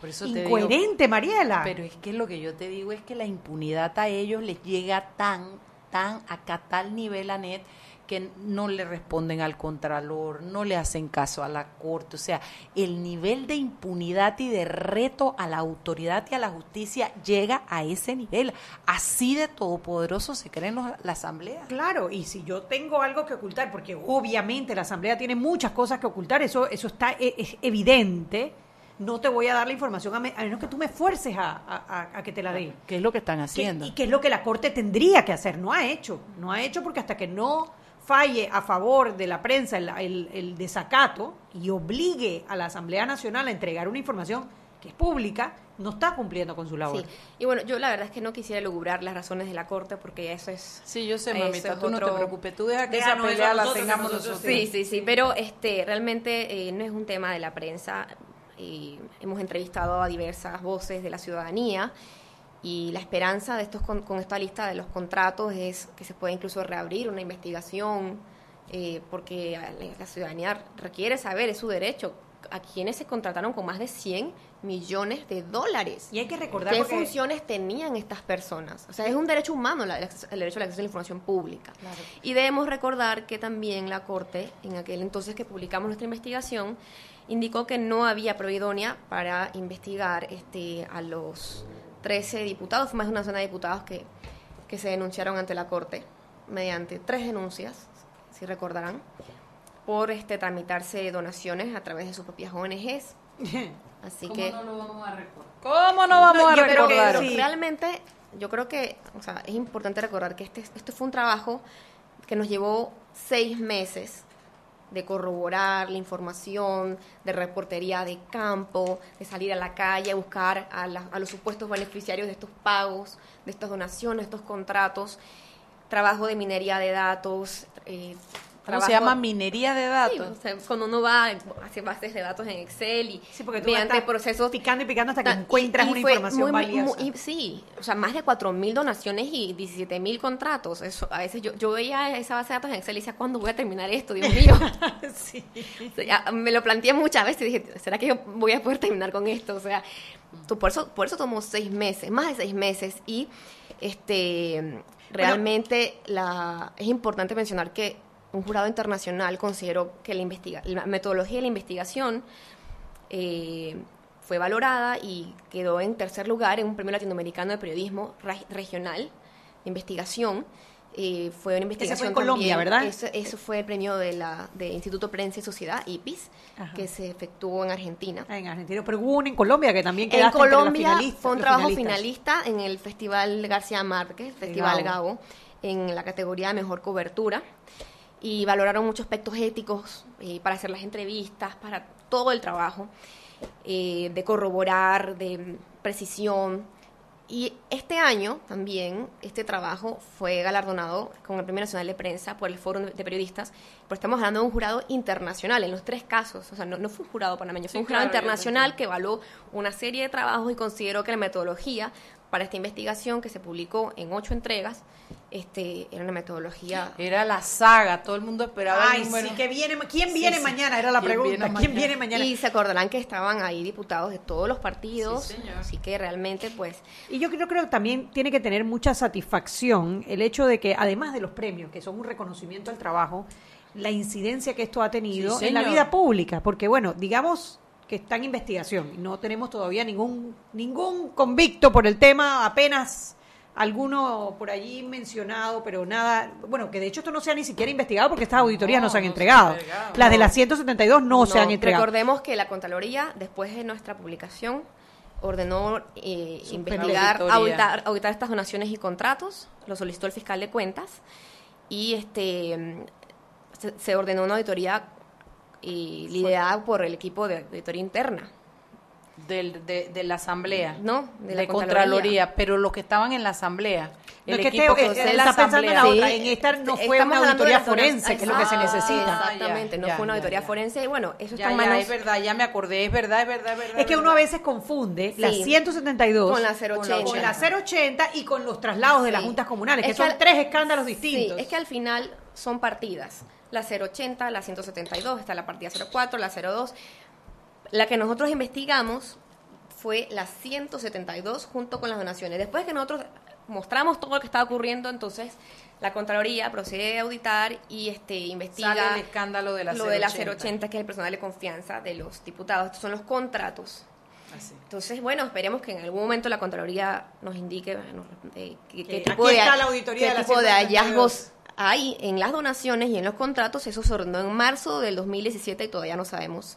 por eso Incoherente, Mariela. Pero es que lo que yo te digo es que la impunidad a ellos les llega tan, tan, acá tal nivel, Anet, que no le responden al contralor, no le hacen caso a la corte. O sea, el nivel de impunidad y de reto a la autoridad y a la justicia llega a ese nivel. Así de todopoderoso se cree la Asamblea. Claro, y si yo tengo algo que ocultar, porque obviamente la Asamblea tiene muchas cosas que ocultar, eso, eso está e, es evidente no te voy a dar la información a, menos que tú me fuerces a, que te la dé. ¿Qué es lo que están haciendo? y qué es lo que la Corte tendría que hacer. No ha hecho. No ha hecho porque hasta que no falle a favor de la prensa el, desacato y obligue a la Asamblea Nacional a entregar una información que es pública, no está cumpliendo con su labor. Sí. Y bueno, yo la verdad es que no quisiera lograr las razones de la Corte porque eso es... Sí, yo sé, mamita, tú no te preocupes, tú deja que esa pelea la tengamos nosotros. Sí, sí, sí, pero este realmente eh, no es un tema de la prensa hemos entrevistado a diversas voces de la ciudadanía y la esperanza de estos con, esta lista de los contratos es que se pueda incluso reabrir una investigación eh, porque la ciudadanía requiere saber, es su derecho, a quienes se contrataron con más de 100 millones de dólares. Y hay que recordar qué funciones tenían estas personas. O sea, es un derecho humano el, derecho al acceso a la información pública. Y debemos recordar que también la Corte, en aquel entonces que publicamos nuestra investigación, indicó que no había prueba idónea para investigar este, a los 13 diputados, más de una zona de diputados que, que se denunciaron ante la Corte mediante tres denuncias, si recordarán, por este, tramitarse donaciones a través de sus propias ONGs. Así ¿Cómo que... no lo vamos a recordar? ¿Cómo no vamos a recordar? sí. realmente yo creo que o sea, es importante recordar que este, este fue un trabajo que nos llevó seis meses de corroborar la información, de reportería de campo, de salir a la calle a buscar a, a los supuestos beneficiarios de estos pagos, de estas donaciones, estos contratos, trabajo de minería de datos. Eh, ¿Cómo se trabajo- llama? Minería de Sí, datos. o sea, cuando uno va hace bases de datos en Excel y Sí, porque tú mediante procesos picando y picando hasta que Ta- encuentras y una información muy, valiosa. muy- y sí, o sea, más de 4.000 donaciones y 17.000 contratos. Eso, a veces yo, yo veía esa base de datos en Excel y decía, ¿cuándo voy a terminar esto? Dios mío. Sí. O sea, ya me lo planteé muchas veces y dije, ¿será que yo voy a poder terminar con esto? O sea, tú- por, eso, por eso tomó seis meses, más de seis meses. Y este realmente la, es importante mencionar que un jurado internacional consideró que la, investiga, la metodología de la investigación eh, fue valorada y quedó en tercer lugar en un premio latinoamericano de periodismo re- regional de investigación. Eh, fue una investigación en Colombia, ¿verdad? Eso, eso fue el premio de la de Instituto Prensa y Sociedad, IPIS, Ajá. que se efectuó en Argentina. Ah, En Argentina, pero hubo uno en Colombia que también En quedaste los Colombia fue un trabajo finalista en el Festival García Márquez, Festival Gabo. Gabo, en la categoría de Mejor Cobertura. Y valoraron muchos aspectos éticos eh, para hacer las entrevistas, para todo el trabajo, eh, de corroborar, de precisión. Y este año también este trabajo fue galardonado con el Premio Nacional de Prensa por el Foro de Periodistas, pero estamos hablando de un jurado internacional en los tres casos, o sea, no, no fue un jurado panameño, fue Sí, un jurado claro, internacional que evaluó una serie de trabajos y consideró que la metodología para esta investigación que se publicó en ocho entregas este, era una metodología Era la saga, todo el mundo esperaba Ay, el número. sí, que viene, ¿quién Sí, viene sí. mañana? Era la ¿Quién pregunta. viene ¿Quién mañana? viene mañana? Y se acordarán que estaban ahí diputados de todos los partidos, Sí, señor. así que realmente pues Y yo creo, creo que también tiene que tener mucha satisfacción el hecho de que, además de los premios, que son un reconocimiento al trabajo, la incidencia que esto ha tenido Sí, en la vida pública. Porque, bueno, digamos que está en investigación y no tenemos todavía ningún, ningún convicto por el tema, apenas alguno por allí mencionado, pero nada, bueno, que de hecho esto no se ha ni siquiera investigado porque estas auditorías no, No, se han no se han entregado. Las de las 172 no, se han entregado. Recordemos que la Contraloría, después de nuestra publicación, ordenó eh, investigar, auditar, auditar estas donaciones y contratos, lo solicitó el fiscal de cuentas, y este se, se ordenó una auditoría eh, liderada por el equipo de auditoría interna. Del, de, de la asamblea. No, de de, la Contraloría. Contraloría. pero los que estaban en la asamblea. No, El es que equipo que eh, está pensando en la asamblea. otra, en esta no fue Estamos una auditoría forense, que es lo que se necesita. Exactamente, no Ya, fue una auditoría ya. forense y bueno, eso Ya, está manos es verdad, ya me acordé, es verdad, es verdad, es verdad. Es que uno a veces confunde Sí. la 172 Con la 080. con la 080 y con los traslados de las juntas comunales, que Es son al- tres escándalos distintos. Sí, es que al final son partidas. La 080, la 172, está la partida 04, la 02. La que nosotros investigamos fue la 172 junto con las donaciones. Después que nosotros mostramos todo lo que estaba ocurriendo, entonces la Contraloría procede a auditar y este investiga Sale el escándalo de la lo de la 080. 080, que es el personal de confianza de los diputados. Estos son los contratos. Así. Entonces, bueno, esperemos que en algún momento la Contraloría nos indique bueno, eh, qué, tipo, de, la auditoría qué de la tipo de 172. hallazgos hay en las donaciones y en los contratos. Eso se ordenó en marzo del 2017 y todavía no sabemos.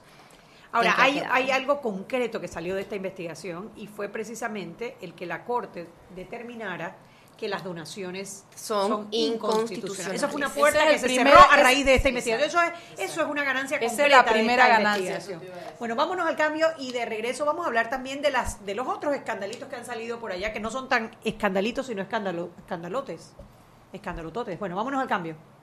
Ahora, hay, hay algo concreto que salió de esta investigación y fue precisamente el que la Corte determinara que las donaciones Son inconstitucionales. Eso fue una puerta es que se cerró a raíz de esta investigación. Eso es, eso es una ganancia Esa es completa la de primera esta ganancia. Bueno, vámonos al cambio y de regreso vamos a hablar también de las de los otros escandalitos que han salido por allá, que no son tan escandalitos, sino escándalo, escandalotes. Escandalototes. Bueno, vámonos al cambio.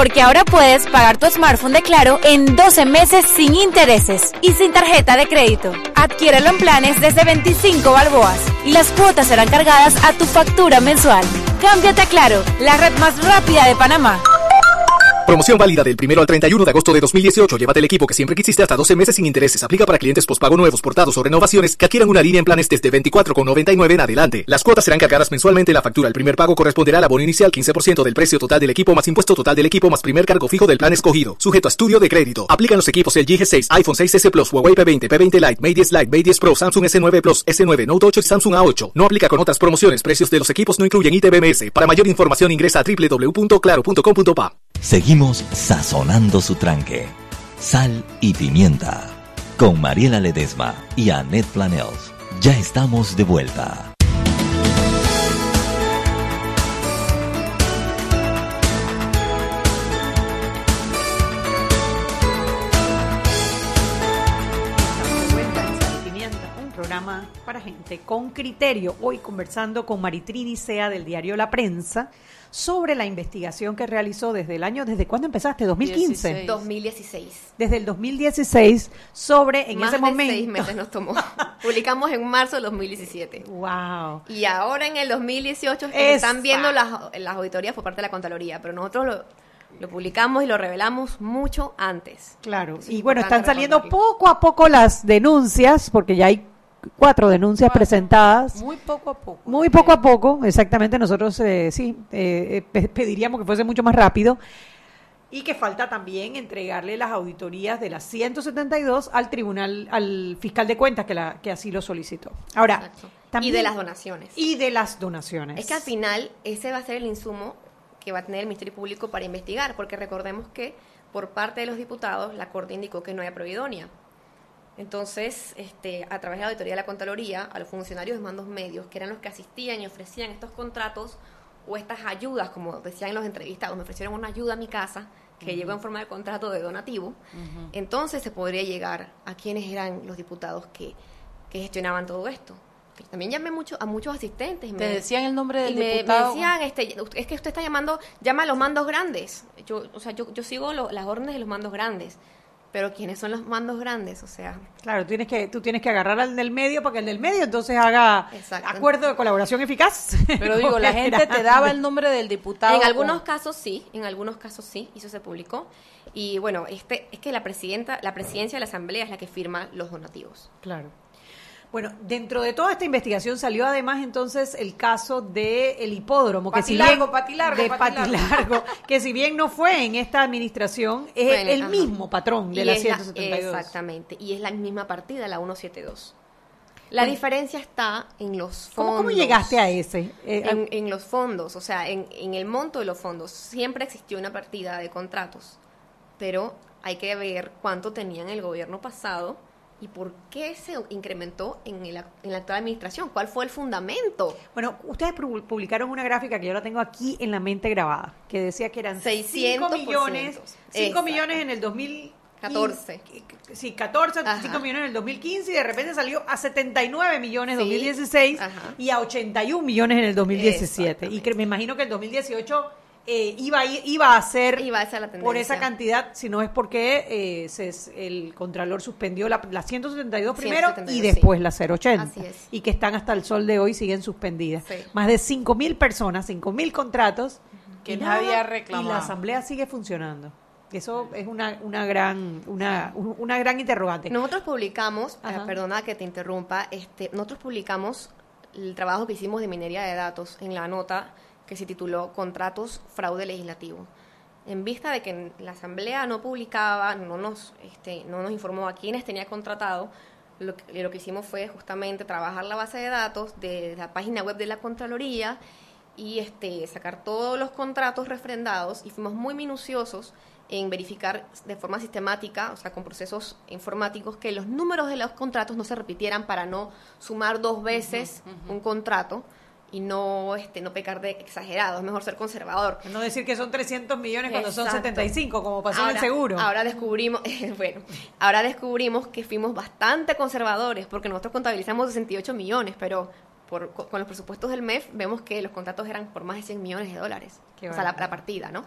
Porque ahora puedes pagar tu smartphone de Claro en 12 meses sin intereses y sin tarjeta de crédito. Adquiérelo en planes desde 25 balboas y las cuotas serán cargadas a tu factura mensual. Cámbiate a Claro, la red más rápida de Panamá. Promoción válida del 1 al 31 de agosto de 2018. Llévate el equipo que siempre quisiste hasta 12 meses sin intereses. Aplica para clientes pospago nuevos, portados o renovaciones que adquieran una línea en planes desde 24,99 en adelante. Las cuotas serán cargadas mensualmente en la factura. El primer pago corresponderá al abono inicial 15% del precio total del equipo más impuesto total del equipo más primer cargo fijo del plan escogido. Sujeto a estudio de crédito. Aplican los equipos el G6, iPhone 6S Plus, Huawei P20, P20 Lite, Mate 10 Lite, Mate 10 Pro, Samsung S9 Plus, S9 Note 8 y Samsung A8. No aplica con otras promociones. Precios de los equipos no incluyen ITBMS. Para mayor información ingresa a www.claro.com.pa. Seguimos sazonando su tranque. Sal y pimienta. Con Mariela Ledesma y Annette Planels. Ya estamos de vuelta. para gente con criterio. Hoy conversando con Maritrini Sea del diario La Prensa sobre la investigación que realizó desde el año, ¿desde cuándo empezaste? ¿2015? 2016. Desde el 2016 sobre, en Más ese de momento... seis meses nos tomó. Publicamos en marzo del 2017. ¡Wow! Y ahora en el 2018 es que se están viendo las, las auditorías por parte de la Contraloría, pero nosotros lo, lo publicamos y lo revelamos mucho antes. Claro, Es y bueno, están saliendo poco a poco las denuncias, porque ya hay cuatro denuncias presentadas. Muy poco a poco. Muy poco a poco, exactamente. Nosotros eh, sí eh, eh, pe- pediríamos que fuese mucho más rápido. Y que falta también entregarle las auditorías de las 172 al tribunal, al fiscal de cuentas que, la, que así lo solicitó. Ahora, Exacto. también- y de las donaciones. Y de las donaciones. Es que al final ese va a ser el insumo que va a tener el Ministerio Público para investigar, porque recordemos que por parte de los diputados la Corte indicó que no hay prueba idónea. Entonces, este, a través de la auditoría de la Contraloría, a los funcionarios de mandos medios, que eran los que asistían y ofrecían estos contratos o estas ayudas, como decían los entrevistados, me ofrecieron una ayuda a mi casa que llegó en forma de contrato de donativo, entonces se podría llegar a quienes eran los diputados que, que gestionaban todo esto. También llamé mucho, a muchos asistentes. y Te decían el nombre del y me- me, diputado. decían, este, es que usted está llamando, llama a los mandos grandes. Yo, o sea, yo, yo sigo lo- las órdenes de los mandos grandes. Pero ¿quiénes son los mandos grandes? O sea, Claro, tienes que, tú tienes que agarrar al del medio para que el del medio entonces haga Exacto. acuerdo de colaboración eficaz. Pero digo, la gente te daba el nombre del diputado. en con- algunos casos sí, en algunos casos sí, y eso se publicó. Y bueno, este es que la presidenta, la presidencia de la asamblea es la que firma los donativos. Claro. Bueno, dentro de toda esta investigación salió además entonces el caso de el hipódromo, que si bien Patilargo, Patilargo, de Patilargo. Patilargo, que si bien no fue en esta administración, es Bueno, el ajá. mismo patrón de Y la es la- 172. exactamente, y es la misma partida, la 172. La Bueno. diferencia está en los ¿Cómo, fondos. cómo llegaste a ese? Eh, en, en los fondos, o sea, en, en el monto de los fondos. Siempre existió una partida de contratos, pero hay que ver cuánto tenían el gobierno pasado y por qué se incrementó en, el- en la actual administración. ¿Cuál fue el fundamento? Bueno, ustedes pu- publicaron una gráfica que yo la tengo aquí en la mente grabada, que decía que eran 600%. 5 millones, 5 Exacto. millones en el 2014. 14. Sí, 14, Ajá. 5 millones en el 2015 y de repente salió a 79 millones en Sí. 2016 Ajá. y a 81 millones en el 2017. Y que me imagino que el 2018 eh, iba, a ir- iba a ser Iba a ser la por esa cantidad, si no es porque eh, se- el Contralor suspendió la, la 172 primero 172, y sí. después la 080. Así es. Y que están hasta el sol de hoy, siguen suspendidas. Sí. Más de 5.000 personas, 5.000 contratos. Que nadie nada, ha reclamado. Y la asamblea sigue funcionando. Eso es una, una gran una, una gran interrogante. Nosotros publicamos, eh, perdona que te interrumpa, este, nosotros publicamos el trabajo que hicimos de minería de datos en la nota que se tituló Contratos Fraude Legislativo. En vista de que la Asamblea no publicaba, no nos, este, no nos informó a quiénes tenía contratado, lo que, lo que hicimos fue justamente trabajar la base de datos de la página web de la Contraloría y este, sacar todos los contratos refrendados y fuimos muy minuciosos en verificar de forma sistemática, o sea, con procesos informáticos, que los números de los contratos no se repitieran para no sumar dos veces un contrato y no este no pecar de exagerado, es mejor ser conservador. No decir que son 300 millones cuando son 75, como pasó en el seguro. Ahora descubrimos, bueno, ahora descubrimos que fuimos bastante conservadores porque nosotros contabilizamos 68 millones, pero con los presupuestos del MEF vemos que los contratos eran por más de 100 millones de dólares. o sea, la, partida, ¿no?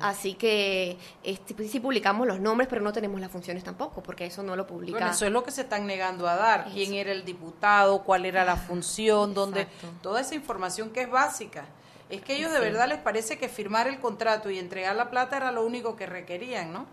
Así que este, pues, sí publicamos los nombres, pero no tenemos las funciones tampoco, porque eso no lo publica. Bueno, eso es lo que se están negando a dar. ¿Quién era el diputado? ¿Cuál era la función? ¿Dónde? Toda esa información que es básica. Es que ellos de verdad les parece que firmar el contrato y entregar la plata era lo único que requerían, ¿no?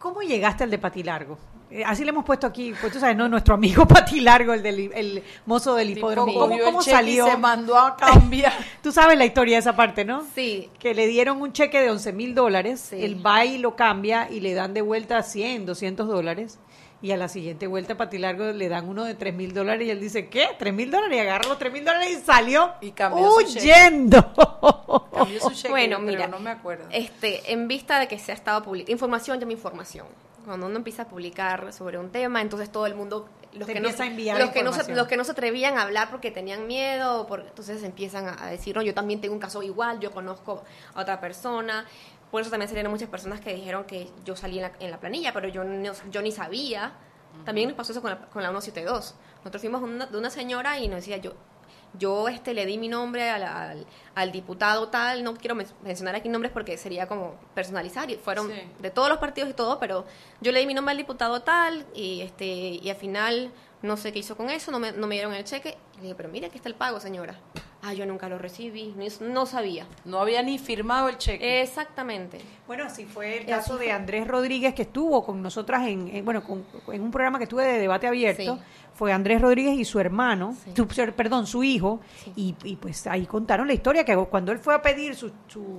¿Cómo llegaste al de Patilargo? Eh, así le hemos puesto aquí, pues tú sabes, ¿no? Nuestro amigo Pati Largo, el, del, el mozo del hipódromo. ¿Cómo, salió? se mandó a cambiar. tú sabes la historia de esa parte, ¿no? Sí. Que le dieron un cheque de 11 mil dólares, el va y lo cambia y le dan de vuelta 100, 200 dólares. Y a la siguiente vuelta, Pati Largo le dan uno de 3 mil dólares y él dice, ¿qué? ¿3 mil dólares? Y agarra los 3 mil dólares y salió y cambió huyendo. cambió su cheque, bueno, mira, no me acuerdo. Este, en vista de que se ha estado publicando, información llama información cuando uno empieza a publicar sobre un tema, entonces todo el mundo los que, no, los que no se, los que no se atrevían a hablar porque tenían miedo, porque, entonces empiezan a decir, no, yo también tengo un caso igual, yo conozco a otra persona. Por eso también salieron muchas personas que dijeron que yo salí en la, en la planilla, pero yo, yo ni sabía. También nos pasó eso con la, con la 172. Nosotros fuimos de una señora y nos decía, yo, yo este le di mi nombre al, al, diputado tal, no quiero mencionar aquí nombres porque sería como personalizar, y fueron de todos los partidos y todo, pero yo le di mi nombre al diputado tal y este y al final no sé qué hizo con eso, no me, no me dieron el cheque. le dije, pero mire, aquí está el pago, señora. Ah, yo nunca lo recibí, no sabía. No había ni firmado el cheque. Exactamente. Bueno, así fue el caso de Andrés Rodríguez que estuvo con nosotras en, bueno, en un programa que estuve de debate abierto fue Andrés Rodríguez y su hermano, perdón, su hijo, y, pues ahí contaron la historia que cuando él fue a pedir su,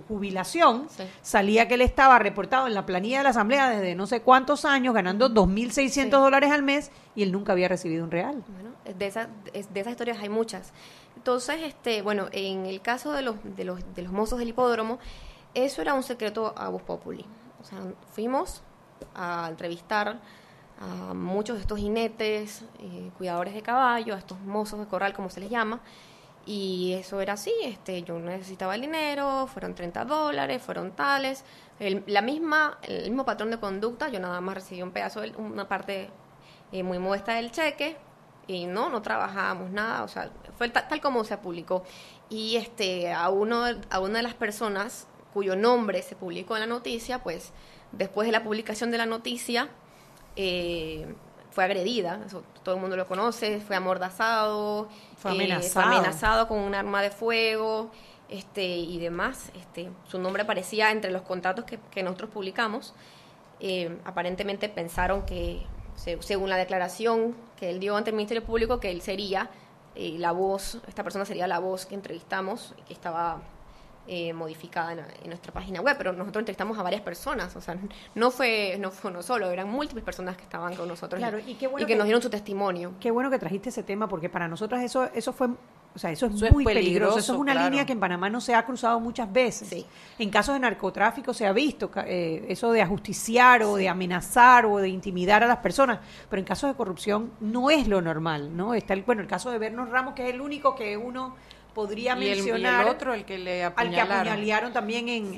jubilación, salía que él estaba reportado en la planilla de la Asamblea desde no sé cuántos años, ganando 2.600 dólares al mes, y él nunca había recibido un real. Bueno, de, esas de esas historias hay muchas. Entonces, este, bueno, en el caso de los, de los, de los mozos del hipódromo, eso era un secreto a voz populi. O sea, fuimos a entrevistar a muchos de estos jinetes, eh, cuidadores de caballo, a estos mozos de corral, como se les llama, y eso era así, este, yo necesitaba el dinero, fueron 30 dólares, fueron tales, el, la misma, el mismo patrón de conducta, yo nada más recibí un pedazo, de, una parte eh, muy modesta del cheque, y no, no trabajábamos nada, o sea, fue tal, tal, como se publicó. Y este, a, uno, a una de las personas cuyo nombre se publicó en la noticia, pues después de la publicación de la noticia, eh, fue agredida, todo el mundo lo conoce, fue amordazado, fue eh, amenazado. amenazado con un arma de fuego este, y demás. Este, su nombre aparecía entre los contratos que, nosotros publicamos. Eh, aparentemente pensaron que, según la declaración que él dio ante el Ministerio Público, que él sería la voz, esta persona sería la voz que entrevistamos, que estaba eh, modificada en, nuestra página web, pero nosotros entrevistamos a varias personas, o sea, no fue no fue uno solo, eran múltiples personas que estaban con nosotros y, que, nos dieron su testimonio. Qué bueno que trajiste ese tema, porque para nosotros eso eso fue o sea, eso es muy peligroso. Eso es una línea que en Panamá no se ha cruzado muchas veces. En casos de narcotráfico se ha visto eh, eso de ajusticiar o de amenazar o de intimidar a las personas, pero en casos de corrupción no es lo normal, ¿no? Está el, bueno, el caso de Bernos Ramos, que es el único que uno podría mencionar el, otro, el que le apuñalaron. al que apuñalearon también en,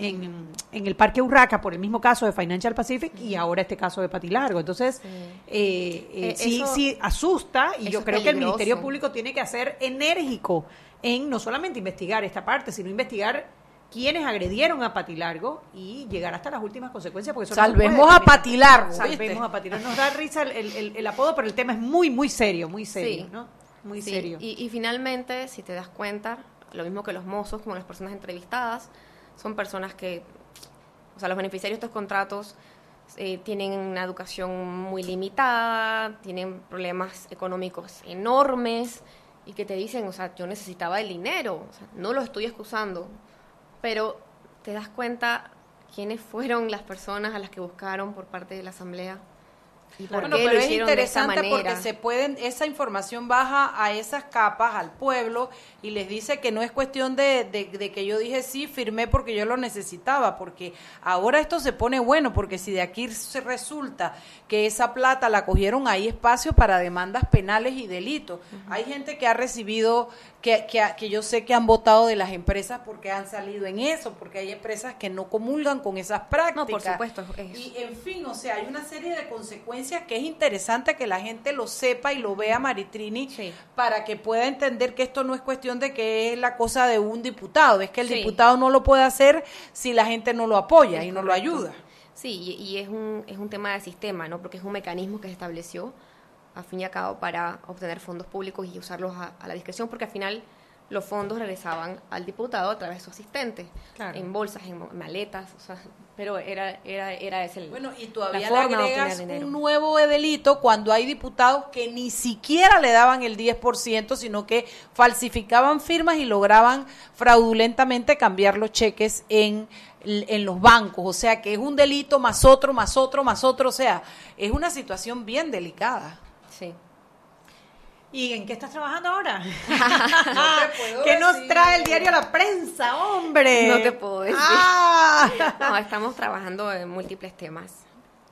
en, el Parque Urraca por el mismo caso de Financial Pacific y ahora este caso de Patilargo. Entonces, sí, eh, eh, eh sí, sí, asusta y yo creo que el Ministerio Público tiene que ser enérgico en no solamente investigar esta parte, sino investigar quienes agredieron a Patilargo y llegar hasta las últimas consecuencias. Porque Salvemos a Patilargo. Salvemos a Patilargo. Nos da risa el, el, apodo, pero el tema es muy, muy serio, muy serio, ¿no? Muy serio. Y, finalmente, si te das cuenta, lo mismo que los mozos, como las personas entrevistadas, son personas que O sea, los beneficiarios de estos contratos eh, tienen una educación muy limitada, tienen problemas económicos enormes y que te dicen, o sea, yo necesitaba el dinero, o sea, no lo estoy excusando, pero te das cuenta quiénes fueron las personas a las que buscaron por parte de la Asamblea bueno, pero es interesante porque se pueden, esa información baja a esas capas, al pueblo, y les dice que no es cuestión de, de, que yo dije sí, firmé porque yo lo necesitaba, porque ahora esto se pone bueno, porque si de aquí se resulta que esa plata la cogieron, hay espacio para demandas penales y delitos. Hay gente que ha recibido que, que, yo sé que han votado de las empresas porque han salido en eso, porque hay empresas que no comulgan con esas prácticas. No, por supuesto. Y en fin, o sea, hay una serie de consecuencias que es interesante que la gente lo sepa y lo vea, Maritrini, para que pueda entender que esto no es cuestión de que es la cosa de un diputado, es que el diputado no lo puede hacer si la gente no lo apoya y no lo ayuda. Sí, y, es, un, es un tema de sistema, ¿no? Porque es un mecanismo que se estableció a fin y a cabo para obtener fondos públicos y usarlos a, la discreción, porque al final los fondos regresaban al diputado a través de su asistente, en bolsas, en maletas, o sea, pero era, era, era ese el, Bueno, y todavía le agregas un nuevo delito cuando hay diputados que ni siquiera le daban el 10%, sino que falsificaban firmas y lograban fraudulentamente cambiar los cheques en en los bancos, o sea que es un delito más otro, más otro, más otro, o sea, es una situación bien delicada. Sí. ¿Y en qué estás trabajando ahora? ¿Qué nos trae el diario La Prensa, hombre? No te puedo decir. Ah. no, estamos trabajando en múltiples temas.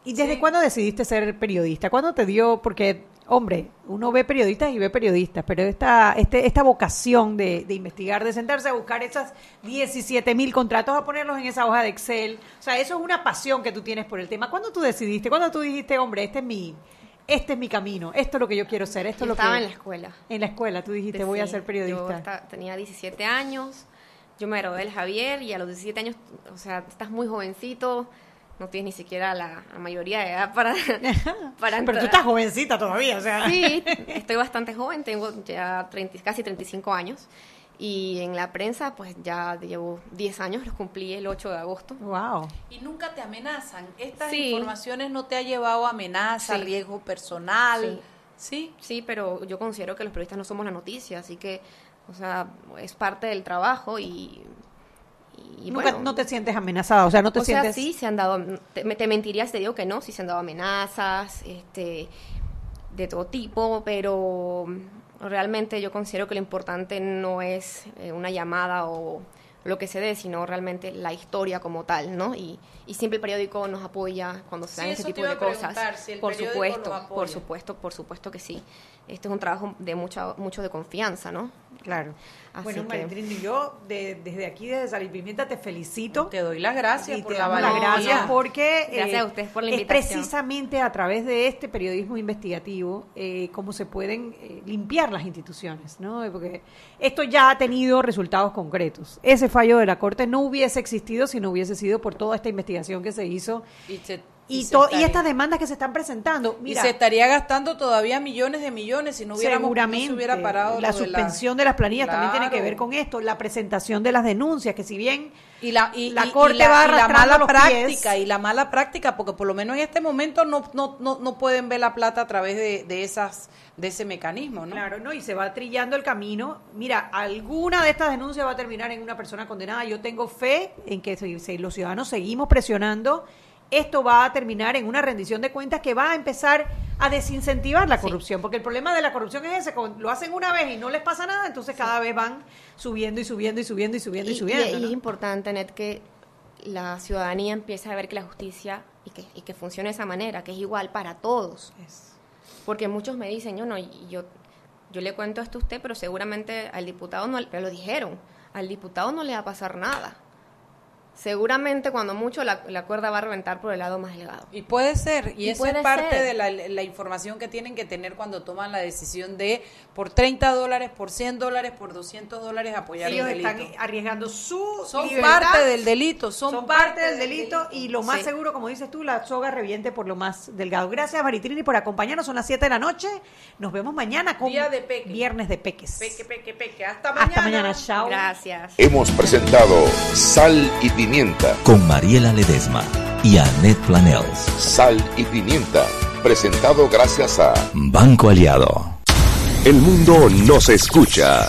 ¿Y desde cuándo decidiste ser periodista? ¿Cuándo te dio? Porque, hombre, uno ve periodistas y ve periodistas, pero esta, este, esta vocación de, de investigar, de sentarse a buscar esas 17 mil contratos, a ponerlos en esa hoja de Excel, o sea, eso es una pasión que tú tienes por el tema. ¿Cuándo tú decidiste? ¿Cuándo tú dijiste, hombre, este es mi este es mi camino, esto es lo que yo quiero ser, esto es lo estaba en la escuela. En la escuela, tú dijiste, voy a ser periodista. Yo tenía 17 años, yo me gradué del Javier y a los 17 años, o sea, estás muy jovencito, no tienes ni siquiera la, mayoría de edad para, para Pero tú estás jovencita todavía, o sea. Sí, estoy bastante joven, tengo ya 30, casi 35 años. Y en la prensa, pues ya llevo 10 años, los cumplí el 8 de agosto. ¡Wow! Y nunca te amenazan. Estas informaciones no te ha llevado a amenaza, riesgo personal. Sí. sí. pero yo considero que los periodistas no somos la noticia, así que, o sea, es parte del trabajo y. Nunca no te sientes amenazada, o sea, no te o sientes. Sea, sí, se han dado. Te, te mentiría si te digo que no, sí se han dado amenazas, este de todo tipo, pero realmente yo considero que lo importante no es eh, una llamada o lo que se dé, sino realmente la historia como tal, ¿no? Y, y siempre el periódico nos apoya cuando se dan ese tipo de cosas. por supuesto, por supuesto, por supuesto que sí. Este es un trabajo de mucha, mucho de confianza, ¿no? Claro. bueno, y yo desde aquí, desde Sal Pimienta, te felicito. Te doy las gracias por la gracias porque gracias a ustedes por la invitación. es precisamente a través de este periodismo investigativo eh, cómo se pueden eh, limpiar las instituciones, ¿no? Porque esto ya ha tenido resultados concretos. Ese fallo de la Corte no hubiese existido si no hubiese sido por toda esta investigación que se hizo. Y y, y, estas demandas que se están presentando. y se estaría gastando todavía millones de millones si no, hubiéramos, seguramente, se hubiera parado. La suspensión de, las planillas también tiene que ver con esto. La presentación de las denuncias, que si bien y la, y, la Corte va la mala práctica y la mala práctica, porque por lo menos en este momento no, no, no, no pueden ver la plata a través de, de esas de ese mecanismo, ¿no? Claro, no, y se va trillando el camino. Mira, alguna de estas denuncias va a terminar en una persona condenada. Yo tengo fe en que los ciudadanos seguimos presionando esto va a terminar en una rendición de cuentas que va a empezar a desincentivar la corrupción, porque el problema de la corrupción es ese, lo hacen una vez y no les pasa nada, entonces cada vez van subiendo y subiendo y subiendo y subiendo y, subiendo. Y, es importante, Net, que la ciudadanía empiece a ver que la justicia y que, y que funcione de esa manera, que es igual para todos. Porque muchos me dicen, yo no, yo, yo le cuento esto a usted, pero seguramente al diputado no, pero lo dijeron, al diputado no le va a pasar nada seguramente cuando mucho la, cuerda va a reventar por el lado más delgado. Y puede ser, y, eso es parte de la, información que tienen que tener cuando toman la decisión de por 30 dólares, por 100 dólares, por 200 dólares apoyar Ellos delito. están arriesgando su Son parte del delito, son, parte, del delito, y lo más seguro, como dices tú, la soga reviente por lo más delgado. Gracias Maritrini por acompañarnos, son las 7 de la noche, nos vemos mañana con Día de peque. Viernes de Peques. Peque, peque, peque, hasta mañana. Hasta mañana, chao. Gracias. Hemos presentado Sal y pimienta. Con Mariela Ledesma y Annette Planels. Sal y pimienta. Presentado gracias a Banco Aliado. El mundo nos escucha.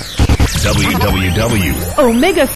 www. Omega